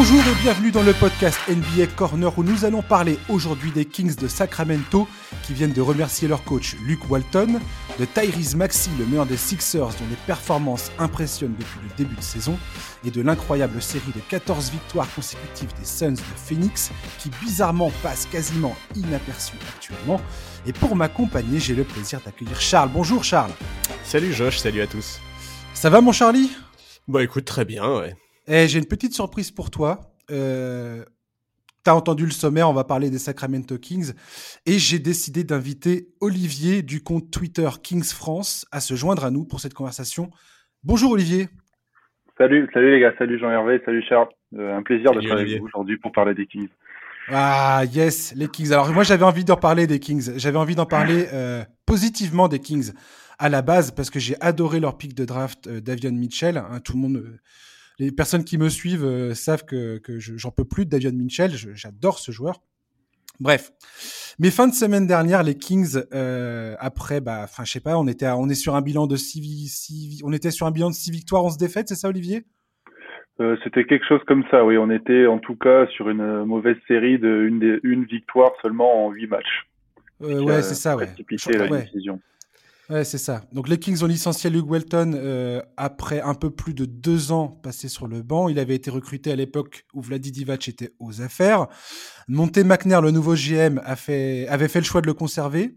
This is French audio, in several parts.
Bonjour et bienvenue dans le podcast NBA Corner où nous allons parler aujourd'hui des Kings de Sacramento qui viennent de remercier leur coach Luke Walton, de Tyrese Maxey, le meilleur des Sixers dont les performances impressionnent depuis le début de saison, et de l'incroyable série de 14 victoires consécutives des Suns de Phoenix qui bizarrement passe quasiment inaperçu actuellement. Et pour m'accompagner, j'ai le plaisir d'accueillir Charles. Bonjour Charles. Salut Josh, salut à tous. Ça va mon Charlie? Bah écoute, très bien, ouais. Eh, j'ai une petite surprise pour toi. Euh, T'as entendu le sommaire, on va parler des Sacramento Kings. Et j'ai décidé d'inviter Olivier du compte Twitter Kings France à se joindre à nous pour cette conversation. Bonjour Olivier. Salut, salut les gars, salut Jean-Hervé, salut Charles. Euh, un plaisir de parler avec vous aujourd'hui pour parler des Kings. Ah yes, les Kings. Alors moi j'avais envie d'en parler des Kings. J'avais envie d'en parler euh, positivement des Kings à la base parce que j'ai adoré leur pic de draft euh, Davion Mitchell. Hein, tout le monde, euh, les personnes qui me suivent euh, savent que, que je- j'en peux plus de Davion Mitchell. J'adore ce joueur. Bref, mais fin de semaine dernière, les Kings, euh, après, bah, enfin, je sais pas, on était, à- on est sur un bilan de six, six- on était sur un bilan de six victoires, 11 défaites, c'est ça, Olivier? Euh, C'était quelque chose comme ça, oui. On était en tout cas sur une mauvaise série de une, victoire seulement en huit matchs. Qui Ouais, c'est ça, ouais. précipité la ouais. décision. Ouais, c'est ça. Donc les Kings ont licencié Luke Welton euh, après un peu plus de deux ans passés sur le banc. Il avait été recruté à l'époque où Vladi Divac était aux affaires. Monté McNair, le nouveau GM, avait fait le choix de le conserver.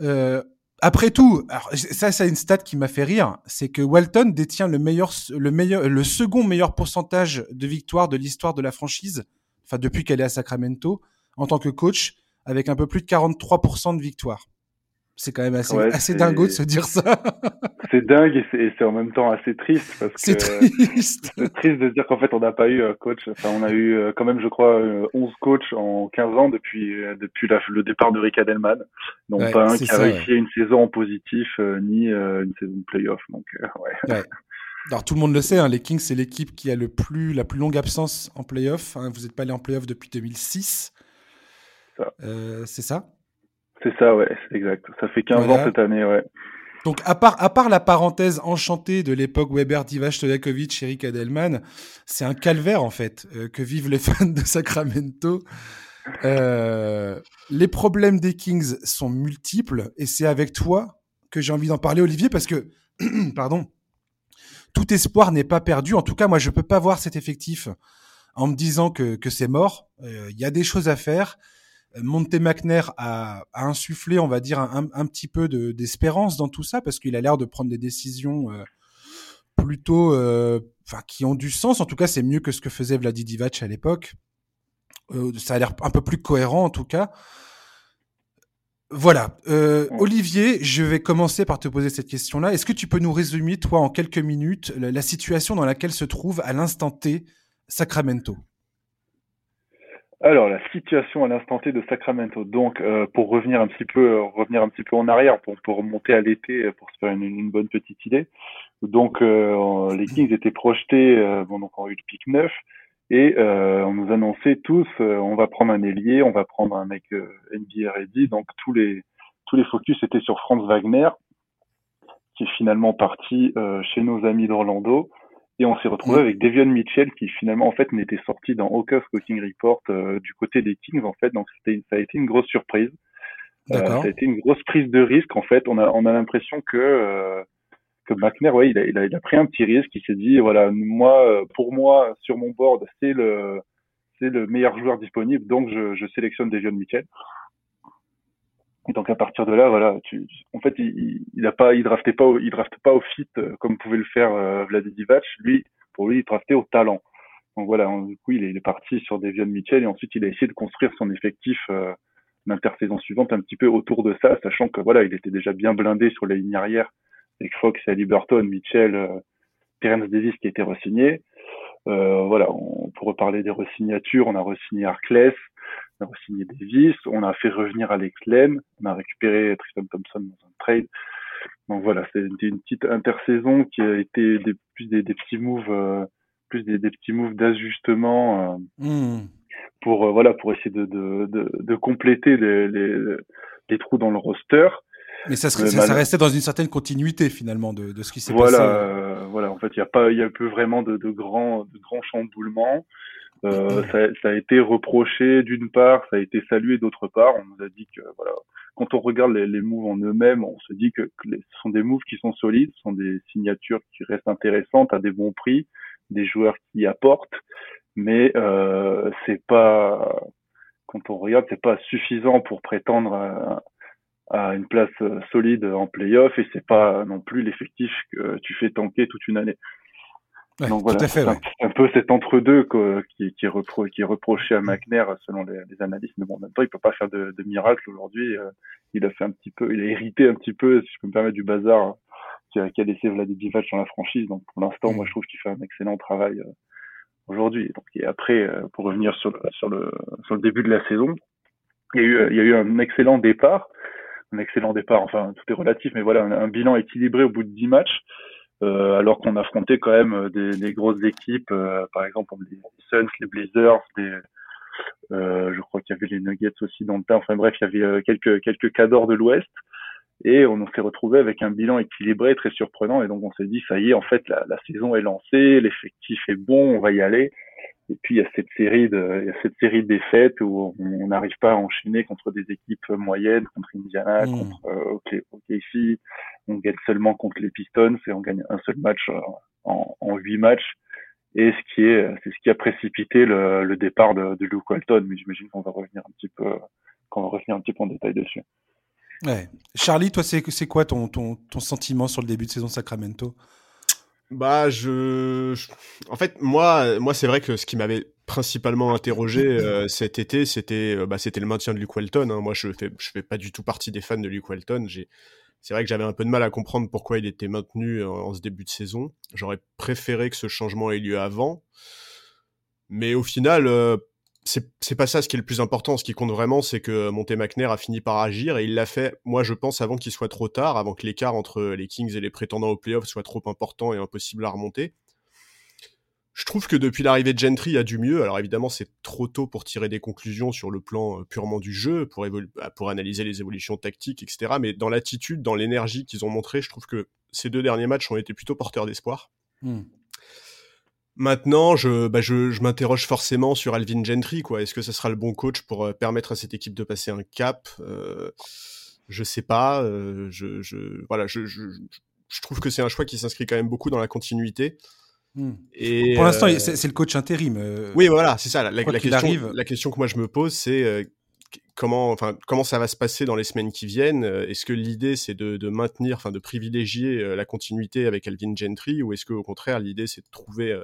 Euh, après tout, ça, c'est une stat qui m'a fait rire, c'est que Walton détient le meilleur, le meilleur, le second meilleur pourcentage de victoires de l'histoire de la franchise, enfin depuis qu'elle est à Sacramento, en tant que coach, avec un peu plus de 43% de victoires. C'est quand même assez, Ouais, assez c'est- dingo de se dire ça. C'est dingue et c'est- c'est en même temps assez triste parce C'est triste. c'est triste de se dire qu'en fait on n'a pas eu un coach. Enfin, on a eu euh, quand même, je crois, euh, 11 coachs en 15 ans depuis euh, depuis la- le départ de Rick Adelman. Donc Ouais, pas un c'est qui a réussi une saison en positif euh, ni euh, une saison de playoff. Donc euh, ouais. Alors tout le monde le sait, hein, les Kings c'est l'équipe qui a le plus la plus longue absence en playoff. hein. vous n'êtes pas allé en playoff depuis 2006. Ça. Euh, c'est ça? C'est ça, ouais, c'est exact. Ça fait 15 Voilà. ans cette année, ouais. Donc à part à part la parenthèse enchantée de l'époque Weber, Divac, Stojakovic, Eric Adelman, c'est un calvaire en fait euh, que vivent les fans de Sacramento. Euh, les problèmes des Kings sont multiples et c'est avec toi que j'ai envie d'en parler, Olivier, parce que pardon, tout espoir n'est pas perdu. En tout cas, moi, je peux pas voir cet effectif en me disant que, que c'est mort. Euh, Il y a des choses à faire. Monte McNair a, a insufflé, on va dire, un, un petit peu de- d'espérance dans tout ça parce qu'il a l'air de prendre des décisions euh, plutôt, euh, enfin, qui ont du sens. En tout cas, c'est mieux que ce que faisait Vladi Divac à l'époque. Euh, ça a l'air un peu plus cohérent, en tout cas. Voilà. Euh. Olivier, je vais commencer par te poser cette question-là. Est-ce que tu peux nous résumer, toi, en quelques minutes, la, la situation dans laquelle se trouve à l'instant T Sacramento? Alors la situation à l'instant T de Sacramento. Donc euh, pour revenir un petit peu, euh, revenir un petit peu en arrière, pour, pour remonter à l'été, euh, pour se faire une, une bonne petite idée. Donc euh, les Kings étaient projetés, euh, bon donc on a eu le pic 9 et euh, on nous annonçait tous, euh, on va prendre un ailier, on va prendre un mec NBA ready. Donc tous les tous les focus étaient sur Franz Wagner, qui est finalement parti euh, chez nos amis d'Orlando. Et on s'est retrouvé Mm. avec Devion Mitchell qui finalement en fait n'était sorti dans aucun scouting report euh, du côté des Kings en fait. Donc c'était ça a été une grosse surprise. Euh, ça a été une grosse prise de risque en fait. On a on a l'impression que euh, que McNair ouais il a, il a il a pris un petit risque. Il s'est dit voilà moi euh, pour moi sur mon board c'est le c'est le meilleur joueur disponible donc je, je sélectionne Devion Mitchell. Et donc à partir de là, voilà, tu, en fait, il, il- a pas, il draftait pas, il drafte pas au fit euh, comme pouvait le faire euh, Vladi. Lui, pour lui, il draftait au talent. Donc voilà, du coup, il est, il est parti sur Devion Mitchell et ensuite il a essayé de construire son effectif euh, l'intersaison suivante un petit peu autour de ça, sachant que voilà, il était déjà bien blindé sur la ligne arrière avec Fox et Liberton, Mitchell, euh, Terence Davis qui était re-signé. Euh, voilà, on, pour reparler des re-signatures, on a re-signé Arclès, on a re-signé Davis, on a fait revenir Alex Len, on a récupéré Tristan Thompson dans un trade. Donc voilà, c'était une petite intersaison qui a été des, plus des, des petits moves, euh, plus des, des petits moves d'ajustement euh, Hmm. pour euh, voilà pour essayer de, de, de, de compléter les, les, les trous dans le roster. Mais ça, ça, restait dans une certaine continuité finalement de, de ce qui s'est voilà, passé. Euh, voilà, en fait, il n'y a pas, il y a peu vraiment de, de grands, de grands chamboulements. Euh, ça, ça, a été reproché d'une part, ça a été salué d'autre part. On nous a dit que voilà, quand on regarde les, les moves en eux-mêmes, on se dit que, que ce sont des moves qui sont solides, ce sont des signatures qui restent intéressantes à des bons prix, des joueurs qui apportent, mais euh, c'est pas quand on regarde, c'est pas suffisant pour prétendre à, à une place euh, solide en playoff et c'est pas non plus l'effectif que tu fais tanker toute une année. Donc voilà, c'est un, peu cet entre-deux qui, qui, est repro qui est reproché à McNair selon les, les, analystes. Mais bon, en même temps, il peut pas faire de, de miracle aujourd'hui. Euh, il a fait un petit peu, il a hérité un petit peu, si je peux me permettre, du bazar qui a, qui a laissé Vladimir Divac dans la franchise. Donc pour l'instant, moi, je trouve qu'il fait un excellent travail euh, aujourd'hui. Donc et après, euh, pour revenir sur le, sur le sur le début de la saison, il y a eu il y a eu un excellent départ, un excellent départ. Enfin, tout est relatif, mais voilà, un, un bilan équilibré au bout de 10 matchs. Euh, alors qu'on affrontait quand même euh, des, des grosses équipes, euh, par exemple les Suns, les Blazers, euh, je crois qu'il y avait les Nuggets aussi dans le temps. Enfin bref, il y avait quelques quelques cadors de l'Ouest et on s'est retrouvé avec un bilan équilibré très surprenant et donc on s'est dit ça y est en fait la, la saison est lancée, l'effectif est bon, on va y aller. Et puis il y a cette série de, il y a cette série de défaites où on n'arrive pas à enchaîner contre des équipes moyennes, contre Indiana, mmh. contre euh, OKC. On gagne seulement contre les Pistons et on gagne un seul match euh, en, en huit matchs. Et ce qui est, c'est ce qui a précipité le, le départ de, de Luke Walton. Mais j'imagine qu'on va revenir un petit peu, qu'on va revenir un petit peu en détail dessus. Ouais. Charlie, toi, c'est, c'est quoi ton, ton, ton sentiment sur le début de saison Sacramento? Bah, je, en fait, moi, moi, c'est vrai que ce qui m'avait principalement interrogé euh, cet été, c'était, euh, bah, c'était le maintien de Luke Walton. Hein. Moi, je fais, je fais pas du tout partie des fans de Luke Walton. C'est vrai que j'avais un peu de mal à comprendre pourquoi il était maintenu en, en ce début de saison. J'aurais préféré que ce changement ait lieu avant. Mais au final, euh, c'est pas ça ce qui est le plus important. Ce qui compte vraiment, c'est que Monte McNair a fini par agir et il l'a fait, moi je pense, avant qu'il soit trop tard, avant que l'écart entre les Kings et les prétendants au playoff soit trop important et impossible à remonter. Je trouve que depuis l'arrivée de Gentry, il y a du mieux. Alors évidemment, c'est trop tôt pour tirer des conclusions sur le plan euh, purement du jeu, pour, bah, pour analyser les évolutions tactiques, etc. Mais dans l'attitude, dans l'énergie qu'ils ont montré, je trouve que ces deux derniers matchs ont été plutôt porteurs d'espoir. Hmm. Maintenant, je, bah je, je m'interroge forcément sur Alvin Gentry. Quoi. Est-ce que ce sera le bon coach pour euh, permettre à cette équipe de passer un cap? Euh, Je sais pas. Euh, je, je, voilà, je, je, je trouve que c'est un choix qui s'inscrit quand même beaucoup dans la continuité. Hmm. Et pour l'instant, euh, c'est le coach intérim. Oui, voilà, c'est ça. La, la, question, arrive... la question que moi je me pose, c'est comment, enfin, comment ça va se passer dans les semaines qui viennent? Est-ce que l'idée c'est de, de, maintenir, enfin, de privilégier la continuité avec Alvin Gentry, ou est-ce que au contraire l'idée c'est de trouver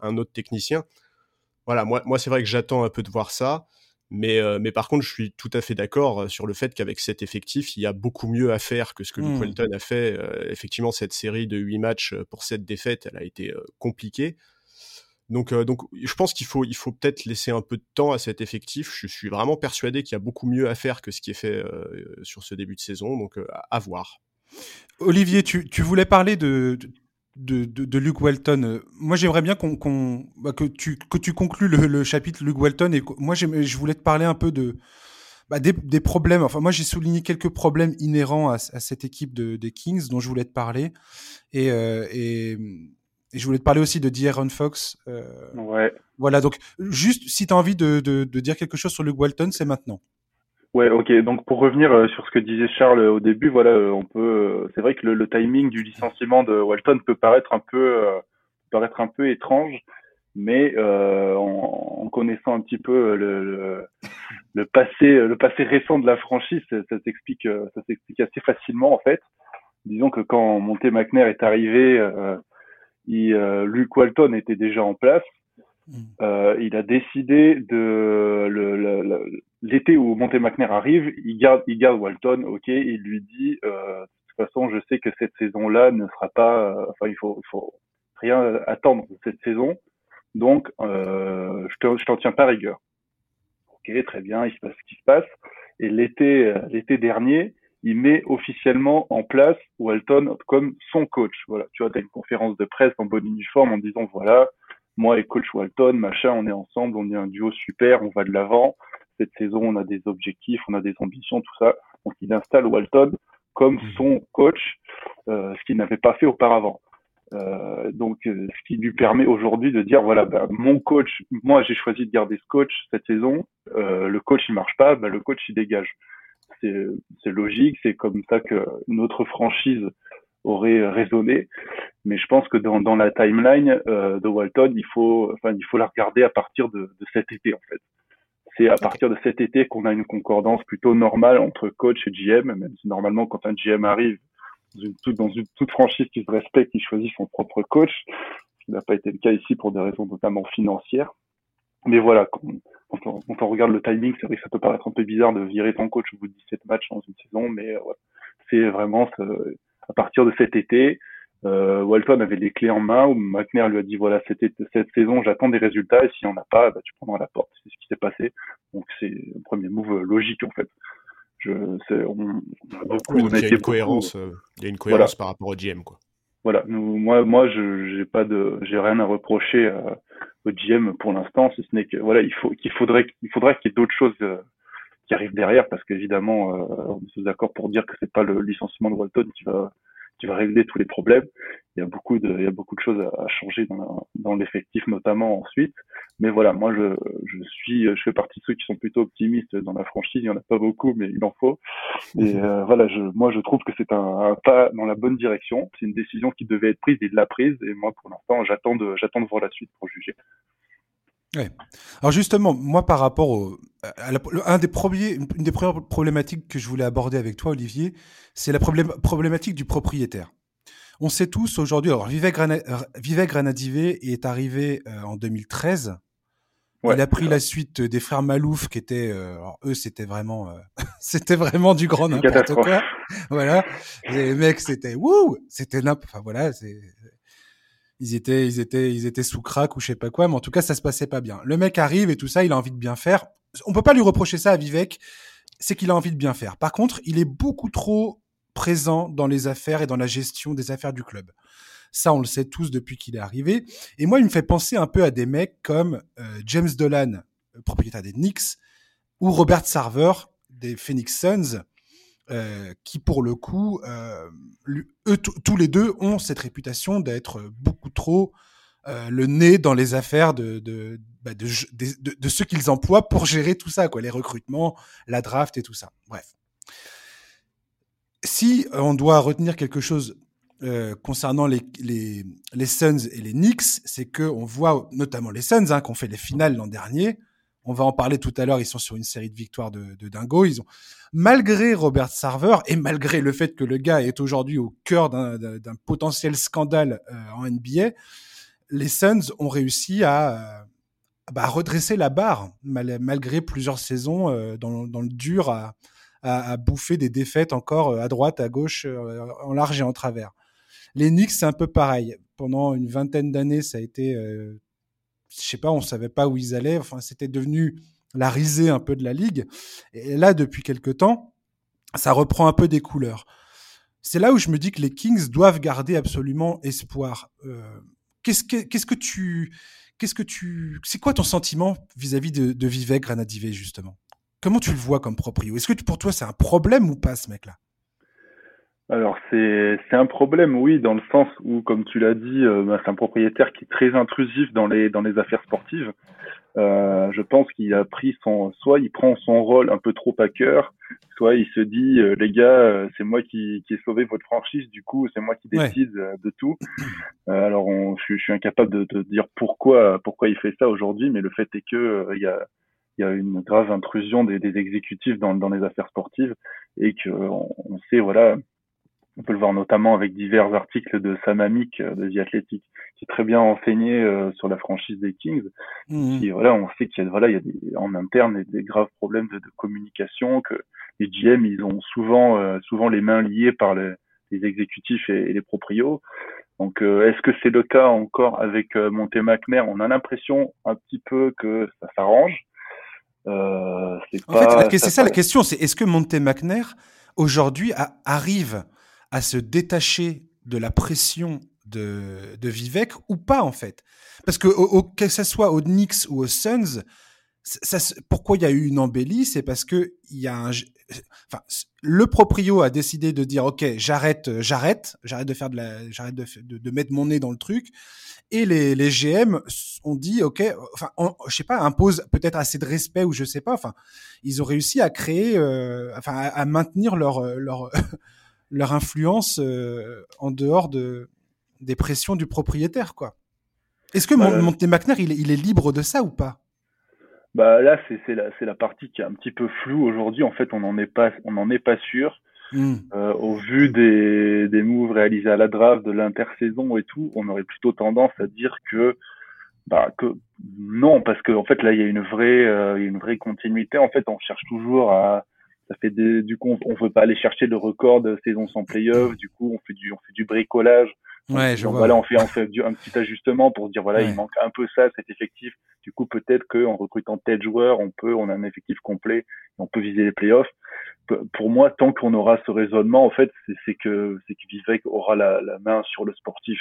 un autre technicien? Voilà, moi, moi c'est vrai que j'attends un peu de voir ça. Mais, mais par contre, je suis tout à fait d'accord sur le fait qu'avec cet effectif, il y a beaucoup mieux à faire que ce que mmh. Luke a fait. effectivement, cette série de huit matchs pour cette défaite, elle a été compliquée. Donc, euh, donc, je pense qu'il faut, il faut peut-être laisser un peu de temps à cet effectif. Je suis vraiment persuadé qu'il y a beaucoup mieux à faire que ce qui est fait euh, sur ce début de saison. Donc, euh, à voir. Olivier, tu, tu voulais parler de, de, de, de Luke Walton. Moi, j'aimerais bien qu'on, qu'on bah, que, tu, que tu conclues le, le chapitre Luke Walton. Et moi, je voulais te parler un peu de, bah, des, des, problèmes. Enfin, moi, j'ai souligné quelques problèmes inhérents à, à, cette équipe de, des Kings dont je voulais te parler. Et, euh, et et je voulais te parler aussi de D'Aaron Fox. Euh, ouais. Voilà, donc juste si tu as envie de, de, de, dire quelque chose sur Luke Walton, c'est maintenant. Ouais, ok. Donc pour revenir euh, sur ce que disait Charles euh, au début, voilà, on peut. c'est vrai que le, le, timing du licenciement de Walton peut paraître un peu, paraître un peu étrange, mais en, en, connaissant un petit peu le, le, le, passé, le passé récent de la franchise, ça, ça s'explique, ça s'explique assez facilement en fait. Disons que quand Monté McNair est arrivé il, euh, Luke Walton était déjà en place. Mm. Euh, il a décidé de l'été où Monte McNair arrive, il garde, il garde Walton, ok, il lui dit euh, de toute façon, je sais que cette saison-là ne sera pas, euh, enfin, il faut, il faut rien attendre de cette saison, donc euh, je t'en tiens pas rigueur. Ok, très bien, il se passe ce qui se passe. Et l'été, l'été dernier, il met officiellement en place Walton comme son coach. Voilà, tu vois, tu as une conférence de presse en bon uniforme en disant voilà, moi et coach Walton, machin, on est ensemble, on est un duo super, on va de l'avant. Cette saison, on a des objectifs, on a des ambitions, tout ça. Donc il installe Walton comme Mhm. son coach, euh, ce qu'il n'avait pas fait auparavant. Euh, donc, euh, ce qui lui permet aujourd'hui de dire voilà, bah, mon coach, moi j'ai choisi de garder ce coach cette saison. Euh, le coach il marche pas, bah, le coach il dégage. C'est logique, c'est comme ça que notre franchise aurait raisonné. Mais je pense que dans, dans la timeline euh, de Walton, il faut, enfin, il faut la regarder à partir de, de cet été en fait. C'est à partir de cet été qu'on a une concordance plutôt normale entre coach et GM, même si normalement quand un GM arrive dans une, toute, dans une toute franchise qui se respecte, il choisit son propre coach, ce qui n'a pas été le cas ici pour des raisons notamment financières. Mais voilà, quand, quand, on, quand on regarde le timing, c'est vrai que ça peut paraître un peu bizarre de virer ton coach au bout de 17 matchs dans une saison, mais euh, c'est vraiment ce, à partir de cet été, euh, Walton avait les clés en main où McNair lui a dit voilà cette, cette saison j'attends des résultats et s'il n'y en a pas bah, tu prendras la porte. C'est ce qui s'est passé. Donc c'est un premier move logique en fait. Je on, on a beaucoup Oui, on donc a il y a une beaucoup- cohérence, euh, il y a une cohérence par rapport au GM, quoi. Voilà. Nous, moi moi je j'ai pas de j'ai rien à reprocher euh, au GM pour l'instant si ce n'est que voilà il faut qu'il faudrait il faudrait qu'il y ait d'autres choses euh, qui arrivent derrière parce qu'évidemment euh, on est tous d'accord pour dire que c'est pas le licenciement de Walton qui va qui va régler tous les problèmes. Il y a beaucoup de il y a beaucoup de choses à, à changer dans l'effectif notamment ensuite. Mais voilà moi je je suis je fais partie de ceux qui sont plutôt optimistes dans la franchise. Il y en a pas beaucoup mais il en faut. Et euh, voilà je moi je trouve que c'est un, un pas dans la bonne direction. C'est une décision qui devait être prise et il l'a prise. Et moi pour l'instant j'attends de j'attends de voir la suite pour juger Alors justement, moi par rapport au, à la- le- un des premiers, une des premières problématiques que je voulais aborder avec toi, Olivier, c'est la problém- problématique du propriétaire. On sait tous aujourd'hui, alors Vivek, Rana- Vivek Ranadivé est arrivé euh, en 2013. Ouais, il a pris la suite des frères Malouf, qui étaient, euh, alors eux, c'était vraiment, euh, c'était vraiment du grand n'importe quoi. Voilà, les mecs, c'était wouh, c'était n'importe, enfin voilà, c'est, ils étaient, ils étaient, ils étaient sous crack ou je sais pas quoi, mais en tout cas, ça se passait pas bien. Le mec arrive et tout ça, il a envie de bien faire. On peut pas lui reprocher ça à Vivek, c'est qu'il a envie de bien faire. Par contre, il est beaucoup trop présent dans les affaires et dans la gestion des affaires du club. Ça, on le sait tous depuis qu'il est arrivé. Et moi, il me fait penser un peu à des mecs comme euh, James Dolan, euh, propriétaire des Knicks, ou Robert Sarver des Phoenix Suns, euh, qui pour le coup, euh, eux tous les deux ont cette réputation d'être beaucoup trop euh, le nez dans les affaires de, de, bah, de, de, ceux qu'ils emploient pour gérer tout ça, quoi, les recrutements, la draft et tout ça. Bref. Si on doit retenir quelque chose euh, concernant les, les, les Suns et les Knicks, c'est que on voit notamment les Suns hein, qui ont fait les finales l'an dernier. On va en parler tout à l'heure. Ils sont sur une série de victoires de, dingo. Ils ont, malgré Robert Sarver et malgré le fait que le gars est aujourd'hui au cœur d'un- potentiel scandale euh, en NBA, les Suns ont réussi à, euh, bah, redresser la barre mal- malgré plusieurs saisons euh, dans, le dur à, bouffer des défaites encore à droite, à gauche, en large et en travers. Les Knicks, c'est un peu pareil. Pendant une vingtaine d'années, ça a été, je sais pas, on savait pas où ils allaient. Enfin, c'était devenu la risée un peu de la ligue. Et là, depuis quelque temps, ça reprend un peu des couleurs. C'est là où je me dis que les Kings doivent garder absolument espoir. Euh, qu'est-ce que, qu'est-ce que tu, qu'est-ce que tu, c'est quoi ton sentiment vis-à-vis de, de Vivek Ranadivé justement? Comment tu le vois comme proprio? Est-ce que pour toi c'est un problème ou pas ce mec-là? Alors c'est c'est un problème, oui, dans le sens où, comme tu l'as dit, euh, bah, c'est un propriétaire qui est très intrusif dans les dans les affaires sportives. Euh, je pense qu'il a pris son, soit il prend son rôle un peu trop à cœur, soit il se dit euh, les gars, euh, c'est moi qui qui ai sauvé votre franchise, du coup c'est moi qui décide euh, de tout. Euh, alors on, je, suis- je suis incapable de, de dire pourquoi pourquoi il fait ça aujourd'hui, mais le fait est que il y a il y a une grave intrusion des, des exécutifs dans, dans les affaires sportives et que on, on sait voilà on peut le voir notamment avec divers articles de Sam Amick euh, de The Athletic, qui est très bien enseigné euh, sur la franchise des Kings. Et voilà, on sait qu'il y a, voilà, il y a des, en interne des, des graves problèmes de, de communication, que les GM, ils ont souvent, euh, souvent les mains liées par les, les exécutifs et, et les proprios. Donc, euh, est-ce que c'est le cas encore avec euh, Monte McNair On a l'impression un petit peu que ça s'arrange. Euh, c'est En pas, fait, c'est ça ça la question, c'est est-ce que Monte McNair aujourd'hui a- arrive à se détacher de la pression de, de Vivek ou pas en fait? Parce que au- au- que ce soit aux Knicks ou aux Suns, pourquoi il y a eu une embellie? C'est parce que il y a un, enfin, le proprio a décidé de dire ok, j'arrête, j'arrête, j'arrête de faire de la, j'arrête de, de, mettre mon nez dans le truc. Et les, les GM ont dit ok, enfin, je sais pas, impose peut-être assez de respect ou je sais pas. Enfin, ils ont réussi à créer, euh, enfin, à, maintenir leur leur leur influence euh, en dehors de des pressions du propriétaire, quoi. Est-ce que bah, Monte McNair, il est, il est libre de ça ou pas? Bah là, c'est la, la partie qui est un petit peu floue aujourd'hui. En fait, on n'en est pas, on n'en est pas sûr. Hmm. Euh, au vu des, des moves réalisés à la draft, de l'intersaison et tout, on aurait plutôt tendance à dire que, bah, que non, parce qu'en en fait là, il y a une vraie, euh, une vraie continuité. En fait, on cherche toujours à, ça fait des, du coup, on, veut pas aller chercher le record de saison sans playoff. Du coup, on fait du, on fait du bricolage Ouais, je Donc vois. voilà, on fait, on fait un petit ajustement pour dire voilà, il manque un peu ça, cet effectif. Du coup, peut-être qu'en recrutant tel joueur, on peut, on a un effectif complet, et on peut viser les playoffs. Pour moi, tant qu'on aura ce raisonnement, en fait, c'est que c'est que Vivek aura la, la, main sur le sportif.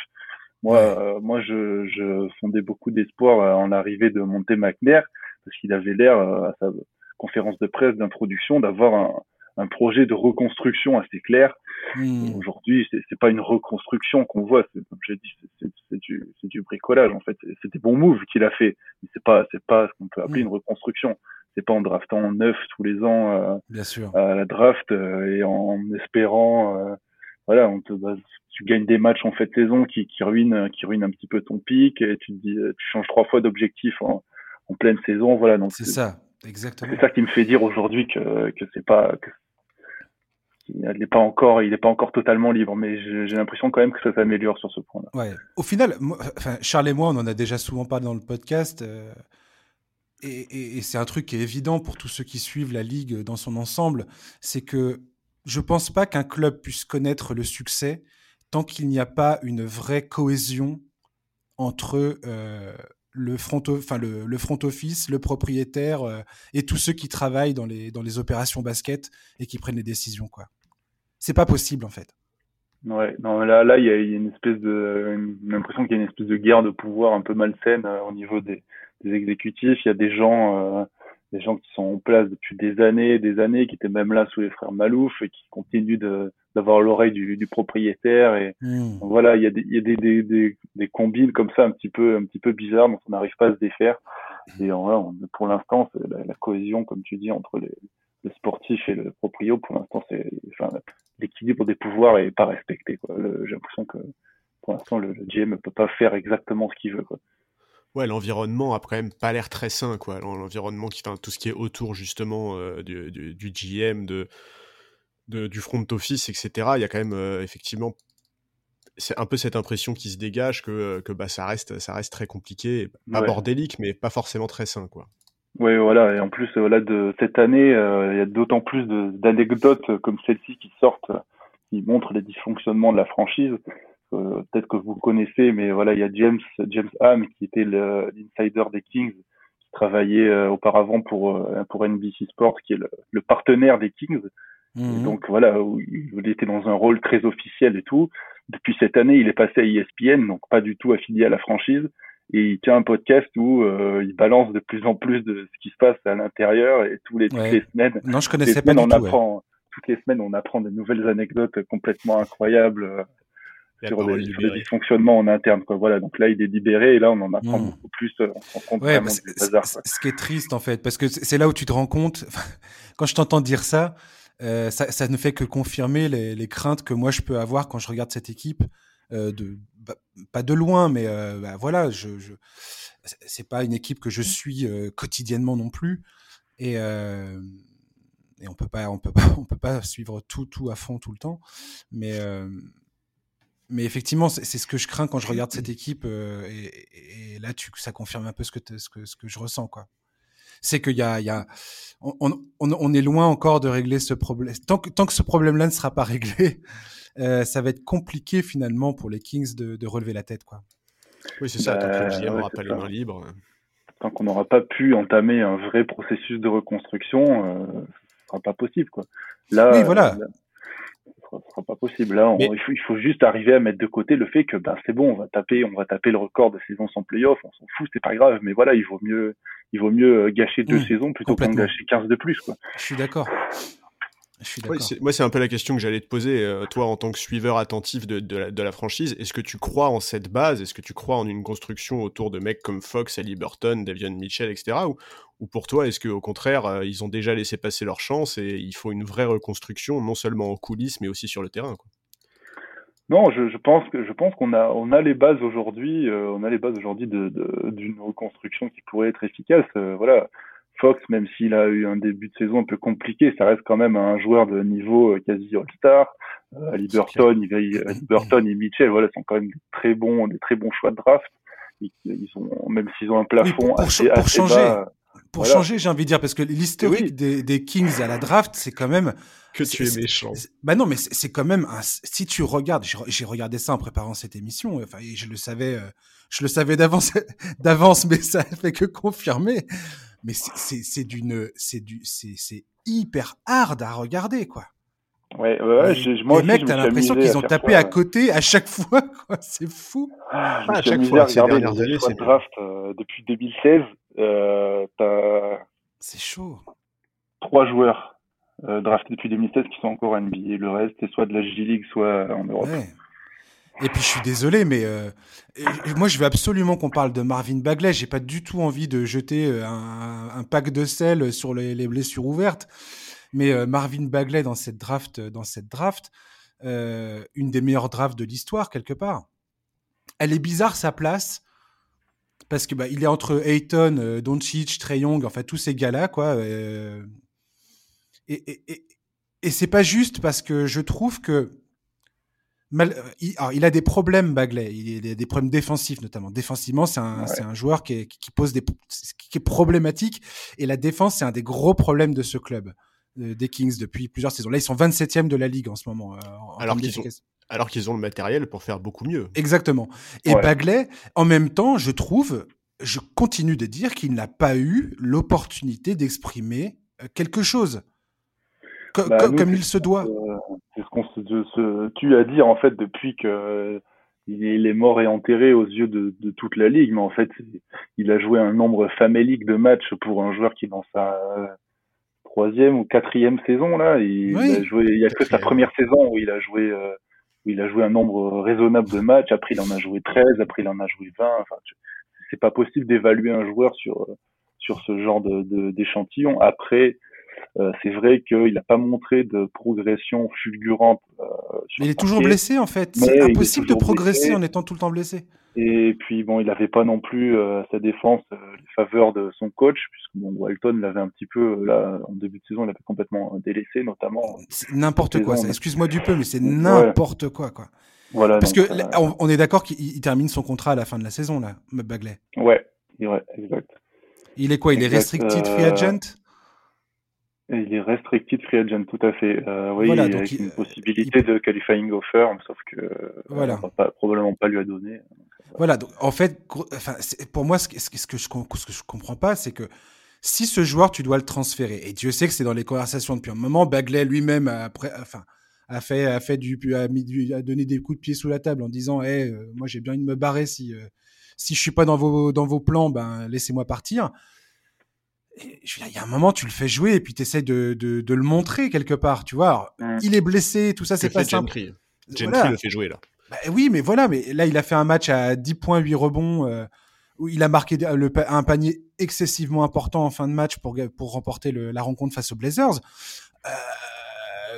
Moi, euh, moi, je, je fondais beaucoup d'espoir euh, en l'arrivée de Monte McNair parce qu'il avait l'air euh, à sa conférence de presse d'introduction d'avoir un, un projet de reconstruction assez clair. Hmm. Aujourd'hui, c'est, c'est pas une reconstruction qu'on voit, comme j'ai dit, c'est, du, c'est du bricolage en fait. C'est des bons moves qu'il a fait, mais c'est pas, c'est pas ce qu'on peut appeler hmm. une reconstruction. C'est pas en draftant neuf tous les ans euh, Bien sûr. à la draft euh, et en espérant, euh, voilà, on te, bah, tu gagnes des matchs en fait saison qui, qui ruinent, qui ruinent un petit peu ton pic et tu te dis, tu changes trois fois d'objectif en, en pleine saison, voilà. Donc c'est ça. Exactement. C'est ça qui me fait dire aujourd'hui que, que c'est pas que il n'est pas encore, il n'est pas encore totalement libre, mais j'ai l'impression quand même que ça s'améliore sur ce point-là. Ouais. Au final, enfin, Charles et moi, on en a déjà souvent parlé dans le podcast, euh, et, et, c'est un truc qui est évident pour tous ceux qui suivent la ligue dans son ensemble, c'est que je pense pas qu'un club puisse connaître le succès tant qu'il n'y a pas une vraie cohésion entre euh, le front, enfin le, le, front office, le propriétaire euh, et tous ceux qui travaillent dans les dans les opérations basket et qui prennent les décisions quoi. C'est pas possible en fait. Ouais, non, là, là, il y a, une espèce de, une, impression qu'il y a une espèce de guerre de pouvoir un peu malsaine euh, au niveau des, des, exécutifs. Il y a des gens, euh, des gens qui sont en place depuis des années, des années, qui étaient même là sous les frères Malouf et qui continuent de, d'avoir l'oreille du, du, propriétaire. Et hmm. voilà, il y a, des, il y a des, des, des, des, combines comme ça un petit peu, un petit peu bizarres dont on n'arrive pas à se défaire. Et voilà, on, pour l'instant, la, la cohésion, comme tu dis, entre les, le sportif et le proprio, pour l'instant, c'est, enfin, l'équilibre des pouvoirs est pas respecté. J'ai l'impression que pour l'instant le, GM ne peut pas faire exactement ce qu'il veut. Quoi. Ouais, l'environnement a quand même pas l'air très sain, quoi. L'environnement qui, enfin, tout ce qui est autour justement euh, du, du, GM, de, de, du front office, etc. Il y a quand même euh, effectivement, c'est un peu cette impression qui se dégage que, que bah, ça reste, ça reste très compliqué, pas bordélique, mais pas forcément très sain, quoi. Oui, voilà. Et en plus, voilà, de cette année, euh, il y a d'autant plus d'anecdotes comme celle-ci qui sortent, qui montrent les dysfonctionnements de la franchise. Euh, Peut-être que vous connaissez, mais voilà, il y a James James Ham qui était l'insider des Kings, qui travaillait euh, auparavant pour euh, pour NBC Sports, qui est le, le partenaire des Kings. Mhm. Donc voilà, où il était dans un rôle très officiel et tout. Depuis cette année, il est passé à ESPN, donc pas du tout affilié à la franchise et il tient un podcast où euh, il balance de plus en plus de ce qui se passe à l'intérieur et tous les, toutes les semaines. Non, je connaissais pas du on tout, apprend, Toutes les semaines, on apprend des nouvelles anecdotes complètement incroyables euh, sur, les, sur le dysfonctionnement en interne. Quoi. Voilà, donc là, il est libéré et là, on en apprend hmm. beaucoup plus. Euh, on se rend compte ouais, bah, Ce qui est triste, en fait, parce que c'est là où tu te rends compte, quand je t'entends dire ça, euh, ça, ça, ne fait que confirmer les, les, craintes que moi je peux avoir quand je regarde cette équipe euh, de pas de loin, mais euh, bah, voilà, je, je c'est pas une équipe que je suis euh, quotidiennement non plus, et, euh, et on peut pas, on peut pas, on peut pas suivre tout, tout à fond tout le temps, mais mais effectivement, c'est ce que je crains quand je regarde cette équipe, et, et, là, tu, ça confirme un peu ce que, ce que, ce que je ressens, quoi. C'est qu'il y a, il y a on, on, on, est loin encore de régler ce problème. Tant que, tant que ce problème-là ne sera pas réglé, euh, ça va être compliqué finalement pour les Kings de, de relever la tête. Quoi. Oui, c'est ça, tant que le n'aura pas les mains libres. Tant qu'on n'aura pas pu entamer un vrai processus de reconstruction, euh, ce sera pas possible. Quoi. Là, oui, voilà. ce sera, pas possible. Là, il, faut, il, faut, juste arriver à mettre de côté le fait que ben, c'est bon, on va taper, on va taper le record de saison sans playoff, on s'en fout, c'est pas grave. Mais voilà, il vaut mieux, il vaut mieux gâcher deux mmh, saisons plutôt qu'en gâcher 15 de plus. Quoi. Je suis d'accord. moi, c'est un peu la question que j'allais te poser, euh, toi, en tant que suiveur attentif de, de, la, franchise. Est-ce que tu crois en cette base? Est-ce que tu crois en une construction autour de mecs comme Fox, Ali Burton, Davion Mitchell, etc. Ou, ou pour toi, est-ce qu'au contraire, euh, ils ont déjà laissé passer leur chance et il faut une vraie reconstruction, non seulement en coulisses, mais aussi sur le terrain quoi? Non, je, je, pense que je pense qu'on a on a les bases aujourd'hui, euh, on a les bases aujourd'hui de, d'une reconstruction qui pourrait être efficace. voilà, Fox, même s'il a eu un début de saison un peu compliqué, ça reste quand même un joueur de niveau euh, quasi All-Star. Euh, Ali Burton, et Mitchell, voilà, sont quand même des très bons, des très bons choix de draft. Ils, ont, même s'ils ont un plafond pour, assez, pour changer, Pour changer, j'ai envie de dire, parce que l'historique des, des, Kings à la draft, c'est quand même que tu es méchant. Bah non, mais c'est quand même un, si tu regardes, j'ai regardé ça en préparant cette émission. Enfin, je le savais, euh, je le savais d'avance, d'avance, mais ça fait que confirmer mais c'est d'une, c'est du, c'est hyper hard à regarder, quoi. Ouais, ouais, je, moi les mecs, t'as l'impression qu'ils ont tapé à côté à chaque fois, quoi. C'est fou. Ah, à chaque fois, à regarder les draft euh, depuis 2016. Euh, c'est chaud. Trois joueurs euh, draftés depuis 2016 qui sont encore NBA. Le reste, c'est soit de la J-League, soit en Europe. Ouais. Et puis je suis désolé, mais euh, moi je veux absolument qu'on parle de Marvin Bagley. J'ai pas du tout envie de jeter un, pack de sel sur les, blessures ouvertes. Mais euh, Marvin Bagley dans cette draft, dans cette draft, une des meilleures drafts de l'histoire quelque part. Elle est bizarre sa place parce que bah, il est entre Ayton, Doncic, Trey Young, enfin tous ces gars-là quoi. et, et, et, et c'est pas juste parce que je trouve que Mal, euh, il, il, a des problèmes, Bagley. Il a des problèmes défensifs, notamment. Défensivement, c'est un, c'est un joueur qui, est, qui, pose des, qui est problématique. Et la défense, c'est un des gros problèmes de ce club, euh, des Kings, depuis plusieurs saisons. Là, ils sont 27e de la ligue en ce moment. Euh, alors, qu'ils alors qu'ils ont le matériel pour faire beaucoup mieux. Exactement. Et Bagley, en même temps, je trouve, je continue de dire qu'il n'a pas eu l'opportunité d'exprimer quelque chose. Bah, comme il se doit. C'est ce qu'on se, tue à dire en fait depuis que il est mort et enterré aux yeux de, toute la ligue, mais en fait, il a joué un nombre famélique de matchs pour un joueur qui est dans sa troisième ou quatrième saison là. Il, a joué, il y a que sa première saison où il a joué, euh, où il a joué un nombre raisonnable de matchs. Après, il en a joué 13, après il en a joué 20. Enfin, c'est pas possible d'évaluer un joueur sur sur ce genre de d'échantillon. Après, euh, c'est vrai qu'il n'a pas montré de progression fulgurante. Euh, il est toujours blessé en fait. C'est impossible de progresser en étant tout le temps blessé. Et puis bon, il n'avait pas non plus euh, à sa défense les faveurs de son coach, puisque bon, Walton l'avait un petit peu là en début de saison, il l'avait complètement délaissé, notamment. N'importe quoi. Excuse-moi du peu, mais c'est n'importe quoi, quoi. Voilà. Parce que on, est d'accord qu'il termine son contrat à la fin de la saison là, Bagley. Ouais, ouais, exact. Il est quoi Il est restricted free agent? Il est restricted free agent, tout à fait. Euh, oui, voilà, avec une possibilité de qualifying offer, sauf que euh, voilà. on va probablement pas lui a donné. Voilà, donc en fait, enfin, pour moi, ce, ce, que je, ce que je comprends pas, c'est que si ce joueur, tu dois le transférer, et Dieu sait que c'est dans les conversations depuis un moment, Bagley lui-même a, enfin, a fait, a fait du, a mis du, a donné des coups de pied sous la table en disant, hey, euh, moi j'ai bien envie de me barrer si, si je suis pas dans vos, dans vos plans, ben laissez-moi partir il y a un moment, tu le fais jouer et puis tu essaies de, de, de, le montrer quelque part, tu vois. Il est blessé, tout ça, c'est pas simple. Gentry. Gentry le fait jouer là. Bah, oui, mais voilà, mais là, il a fait un match à 10 points, 8 rebonds, euh, où il a marqué le, un panier excessivement important en fin de match pour, pour remporter le, la rencontre face aux Blazers. Euh,